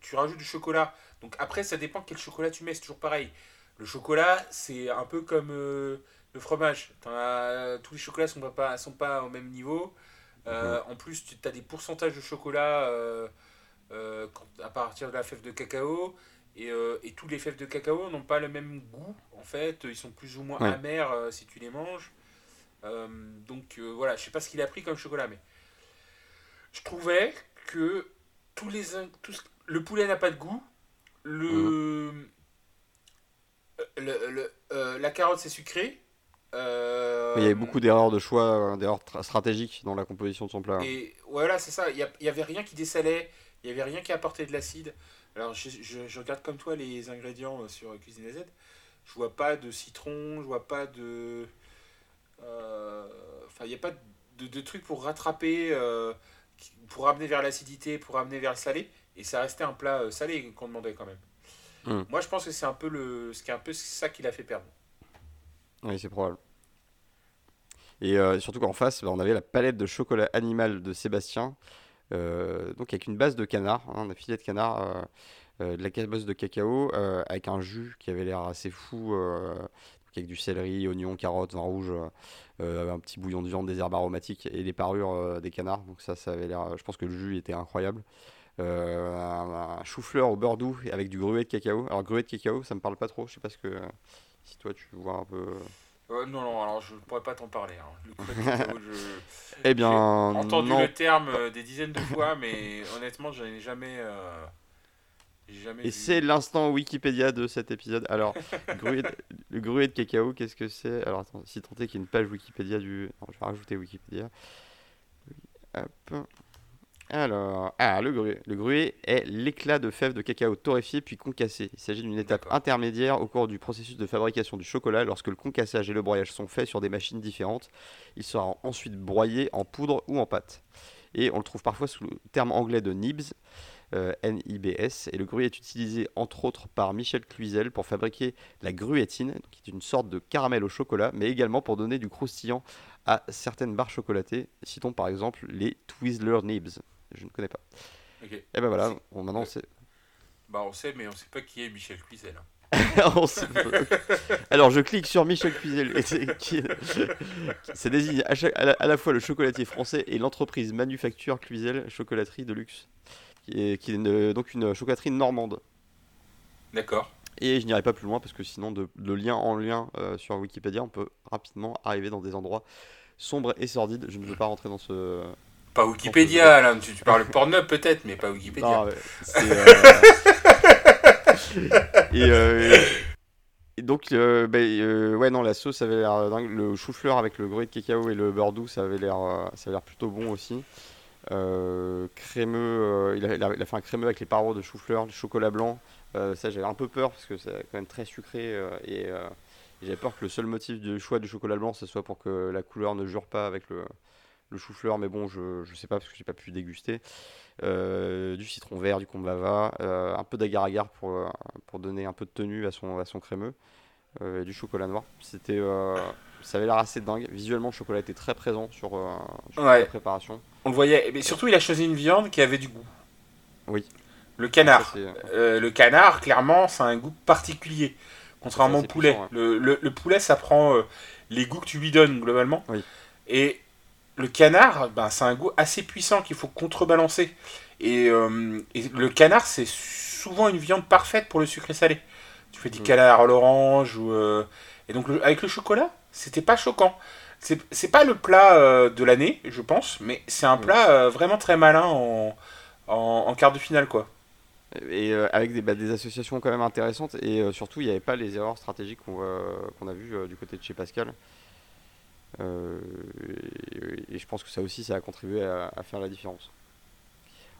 B: tu rajoutes du chocolat. Donc après, ça dépend quel chocolat tu mets, c'est toujours pareil. Le chocolat, c'est un peu comme euh, le fromage. As- tous les chocolats sont pas sont pas au même niveau. Euh, En plus, tu as des pourcentages de chocolat à partir de la fève de cacao. Et, euh, et tous les fèves de cacao n'ont pas le même goût, en fait. Ils sont plus ou moins
A: Ouais.
B: amers euh, si tu les manges. Euh, donc euh, voilà, je sais pas ce qu'il a pris comme chocolat, mais je trouvais que tous les ce- le poulet n'a pas de goût, le, euh, le, le- la carotte c'est sucré.
A: il y avait beaucoup d'erreurs de choix, d'erreurs tra- stratégiques dans la composition de son plat.
B: et voilà, c'est ça. Il y, a- il y avait rien qui dessalait, il y avait rien qui apportait de l'acide. Alors je, je- je regarde comme toi les ingrédients euh, sur Cuisine Z. Je vois pas de citron, je vois pas de. euh, Enfin, il n'y a pas de, trucs pour rattraper, pour amener vers l'acidité, pour amener vers le salé. Et ça restait un plat salé qu'on demandait quand même. Hmm. Moi, je pense que c'est un peu le, ce qui est un peu ça qui l'a fait perdre.
A: Oui, c'est probable. Et surtout qu'en face, bah, on avait la palette de chocolat animal de Sébastien, donc avec une base de canard, hein, un filet de canard euh, de la cabosse de cacao euh, avec un jus qui avait l'air assez fou, euh, avec du céleri, oignons, carottes, vin rouge, un petit bouillon de viande, des herbes aromatiques et des parures des canards. Donc ça, ça avait l'air. Je pense que le jus était incroyable. un, chou-fleur au beurre doux avec du gruet de cacao. Alors gruet de cacao, ça me parle pas trop. Je sais pas ce que si toi tu vois un peu.
B: Non, non, alors je ne pourrais pas t'en parler. Hein. Le je.
A: eh bien,
B: entendu le terme des dizaines de fois, mais honnêtement, je n'ai jamais.
A: Et c'est l'instant Wikipédia de cet épisode. Alors, le gruet de cacao, qu'est-ce que c'est? Alors, attends, si tant est qu'il y a une page Wikipédia du. je vais rajouter Wikipédia. Hop. Alors, ah, le gruet. Le gruet est l'éclat de fèves de cacao torréfié puis concassé. Il s'agit d'une étape intermédiaire au cours du processus de fabrication du chocolat. Lorsque le concassage et le broyage sont faits sur des machines différentes, il sera ensuite broyé en poudre ou en pâte. Et on le trouve parfois sous le terme anglais de nibs. Euh, NIBS. Et le gruet est utilisé entre autres par Michel Cluizel pour fabriquer la gruettine, qui est une sorte de caramel au chocolat, mais également pour donner du croustillant à certaines barres chocolatées. Citons par exemple les Twizzler Nibs. Je ne connais pas. Et ben voilà, on, maintenant on sait.
B: Bah on sait, mais on sait pas qui est Michel Cluizel. Hein.
A: Alors je clique sur Michel Cluizel, c'est désigne à, à, la, fois le chocolatier français et l'entreprise manufacture Cluizel chocolaterie de luxe qui est, donc une chocolaterie normande.
B: D'accord.
A: Et je n'irai pas plus loin parce que sinon, de, lien en lien euh, sur Wikipédia, on peut rapidement arriver dans des endroits sombres et sordides. Je ne veux pas rentrer dans ce.
B: Pas Wikipédia, là, tu, parles Pornhub peut-être, mais pas Wikipédia. Euh,
A: euh, et, donc, ben, ouais, non, la sauce avait l'air dingue. Le chou-fleur avec le gruet de cacao et le beurre doux, ça avait l'air, ça avait l'air plutôt bon aussi. Euh, crémeux, euh, il a, il, a, fait un crémeux avec les parois de chou-fleur, du chocolat blanc. Euh, ça, j'avais un peu peur parce que c'est quand même très sucré et j'avais peur que le seul motif du choix du chocolat blanc, ce soit pour que la couleur ne jure pas avec le, le chou-fleur, mais bon, je, je sais pas parce que j'ai pas pu déguster. du citron vert, du combava, un peu d'agar-agar pour, pour donner un peu de tenue à son, à son crémeux, et du chocolat noir. C'était ça avait l'air assez dingue. Visuellement, le chocolat était très présent sur, euh, la préparation.
B: On le voyait. Mais surtout, il a choisi une viande qui avait du goût.
A: Oui.
B: Le canard. Euh, le canard, clairement, ça a un goût particulier. Contrairement au poulet. le, poulet, ça prend euh, les goûts que tu lui donnes, globalement.
A: Oui.
B: Et le canard, ben, c'est un goût assez puissant qu'il faut contrebalancer. Et, le canard, c'est souvent une viande parfaite pour le sucré salé. Tu fais du mm. canard à l'orange ou. Et donc, avec le chocolat, c'était pas choquant. C'est pas le plat euh, de l'année, je pense, mais c'est un mm. plat euh, vraiment très malin en, en, quart de finale, quoi.
A: Et euh, avec des, bah, des, associations quand même intéressantes, et surtout, il n'y avait pas les erreurs stratégiques qu'on a vues du côté de chez Pascal. Et, je pense que ça aussi, ça a contribué à, faire la différence.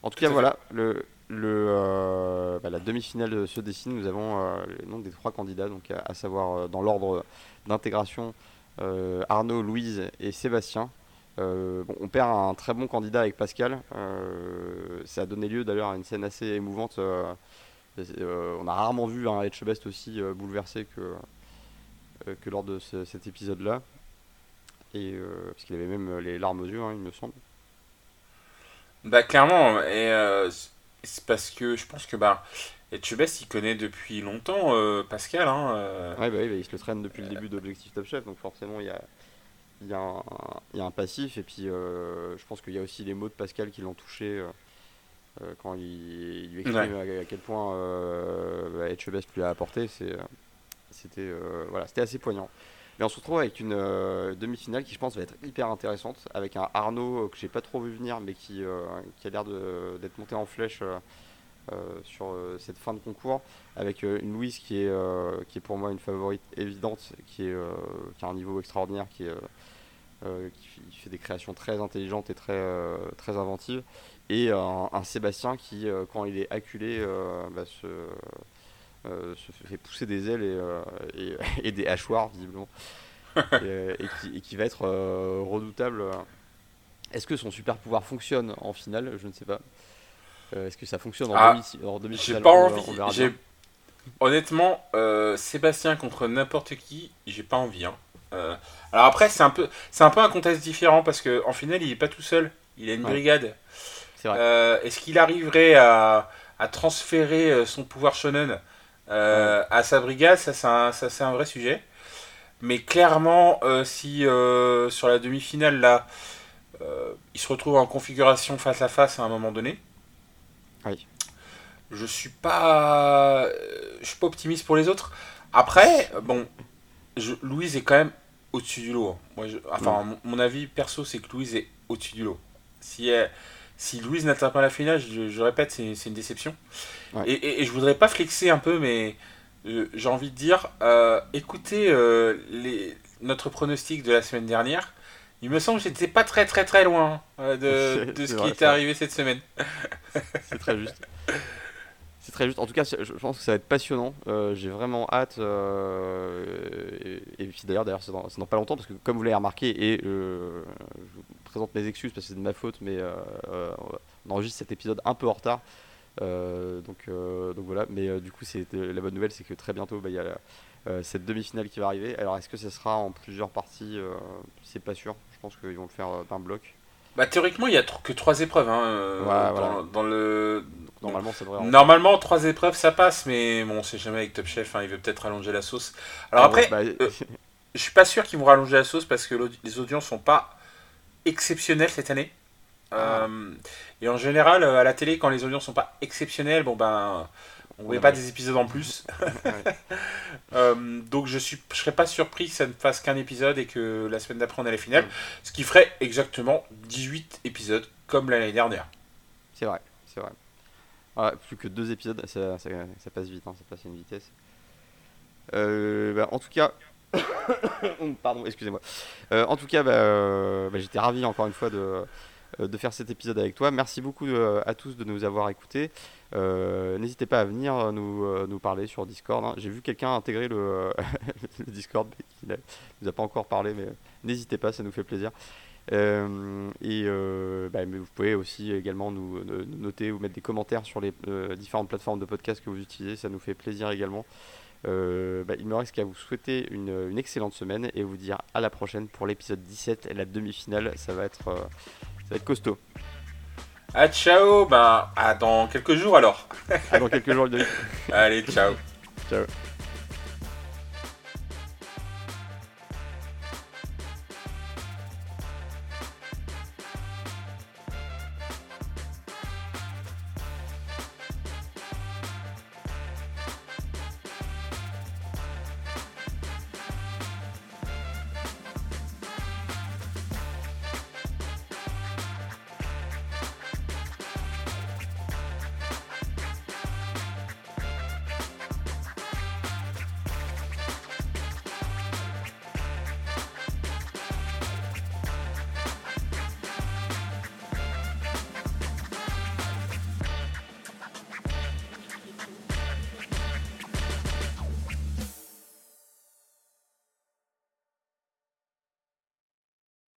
A: En tout cas, voilà, le, le, bah, la demi-finale se dessine. Nous avons le nom des trois candidats, donc à savoir dans l'ordre d'intégration euh, Arnaud, Louise et Sébastien. Euh, on perd un très bon candidat avec Pascal. Euh, ça a donné lieu d'ailleurs à une scène assez émouvante. on a rarement vu un Etchebest aussi bouleversé que, que lors de cet épisode-là. Et parce qu'il avait même les larmes aux yeux, hein, il me semble.
B: Bah clairement, et c'est parce que je pense que bah et Chubest, il connaît depuis longtemps euh, Pascal. Hein,
A: euh. Ouais, bah oui, bah, il se le traîne depuis le début d'Objectif Top Chef, donc forcément, il y a, il y, a un, il y a un passif. Et puis, euh, je pense qu'il y a aussi les mots de Pascal qui l'ont touché quand il, lui exprime à, quel point euh, Etchebest lui a apporté. C'était voilà, assez poignant. Mais on se retrouve avec une demi-finale qui, je pense, va être hyper intéressante. Avec un Arnaud que j'ai pas trop vu venir, mais qui, qui a l'air d'être monté en flèche euh, sur euh, cette fin de concours avec euh, une Louise qui est, qui est pour moi une favorite évidente, qui, est, qui a un niveau extraordinaire, qui, est, qui, fait des créations très intelligentes et très, très inventives, et un, Sébastien qui, quand il est acculé, bah, se, se, fait pousser des ailes et, et, des hachoirs, visiblement, et, qui, et, qui, va être redoutable Est-ce que son super pouvoir fonctionne en finale? Je ne sais pas. Euh, Est-ce que ça fonctionne en
B: Ah,
A: demi- en
B: J'ai
A: demi-finale
B: pas envie. j'ai-. Honnêtement, euh, Sébastien contre n'importe qui, j'ai pas envie. hein. Euh, alors après, c'est un peu, c'est un peu un contexte différent parce que en finale, il est pas tout seul. Il a une
A: Ouais.
B: brigade.
A: C'est vrai.
B: Euh, Est-ce qu'il arriverait à, à transférer euh, son pouvoir shonen? Euh, à sa brigade Ça, c'est un, vrai sujet. Mais clairement, euh, si euh, sur la demi-finale là, euh, il se retrouve en configuration face à face à un moment donné,
A: Oui.
B: je suis pas, je suis pas optimiste pour les autres. Après, bon, je, Louise est quand même au-dessus du lot. hein. Moi, je- enfin, mon, mon avis perso, c'est que Louise est au-dessus du lot. Si, elle- si Louise n'atteint pas la finale, je, je répète, c'est une déception.
A: Ouais.
B: Et, et- et je voudrais pas flexer un peu, mais euh, j'ai envie de dire, euh, écoutez euh, les, notre pronostic de la semaine dernière. Il me semble que j'étais pas très très très loin euh, de, ce qui était arrivé cette semaine.
A: C'est très juste. C'est très juste. En tout cas, je pense que ça va être passionnant. J'ai vraiment hâte. et, et puis d'ailleurs, d'ailleurs, c'est dans, dans pas longtemps parce que comme vous l'avez remarqué, et je vous présente mes excuses parce que c'est de ma faute, mais on enregistre cet épisode un peu en retard. Euh, donc, euh, donc voilà. Mais euh, du coup, c'est la bonne nouvelle, c'est que très bientôt, bah, il y a la- cette demi-finale qui va arriver. Alors, est-ce que ce sera en plusieurs parties C'est pas sûr. Je pense qu'ils vont le faire d'un bloc.
B: Bah théoriquement, il y a que trois épreuves hein, dans,
A: voilà.
B: dans le.
A: Normalement, ça devrait. rentrer.
B: Normalement, trois épreuves, ça passe, mais bon, on sait jamais avec Top Chef, hein, il veut peut-être rallonger la sauce. Alors après,
A: Bah,
B: je suis pas sûr qu'ils vont rallonger la sauce parce que les audiences sont pas exceptionnelles cette année.
A: Ah.
B: Euh, et en général, euh, à la télé, quand les audiences sont pas exceptionnelles, bon ben, on ne met pas des épisodes en plus.
A: Ouais.
B: Euh, donc je suis, je serais pas surpris que ça ne fasse qu'un épisode et que la semaine d'après on ait la finale,
A: Mm.
B: ce qui ferait exactement 18 épisodes comme l'année dernière.
A: C'est vrai, c'est vrai. Ouais, plus que deux épisodes, ça, ça- ça passe vite, hein, ça passe à une vitesse. Euh, bah, en tout cas, pardon, excusez-moi. Euh, en tout cas, bah, euh, bah, j'étais ravi encore une fois de, de faire cet épisode avec toi. Merci beaucoup euh, à tous de nous avoir écoutés. Euh, N'hésitez pas à venir nous, euh, nous parler sur Discord. hein. J'ai vu quelqu'un intégrer le, Discord, mais qui ne nous a pas encore parlé, mais n'hésitez pas, ça nous fait plaisir. Euh, et euh, bah, vous pouvez aussi également nous, noter ou mettre des commentaires sur les euh, différentes plateformes de podcast que vous utilisez, ça nous fait plaisir également. Euh, bah, il me reste qu'à vous souhaiter une, une excellente semaine et vous dire à la prochaine pour l'épisode 17 et la demi-finale, ça va être, euh, va être costaud.
B: Ah ciao, ben à dans quelques jours alors.
A: À dans quelques jours.
B: Allez, ciao.
A: Ciao.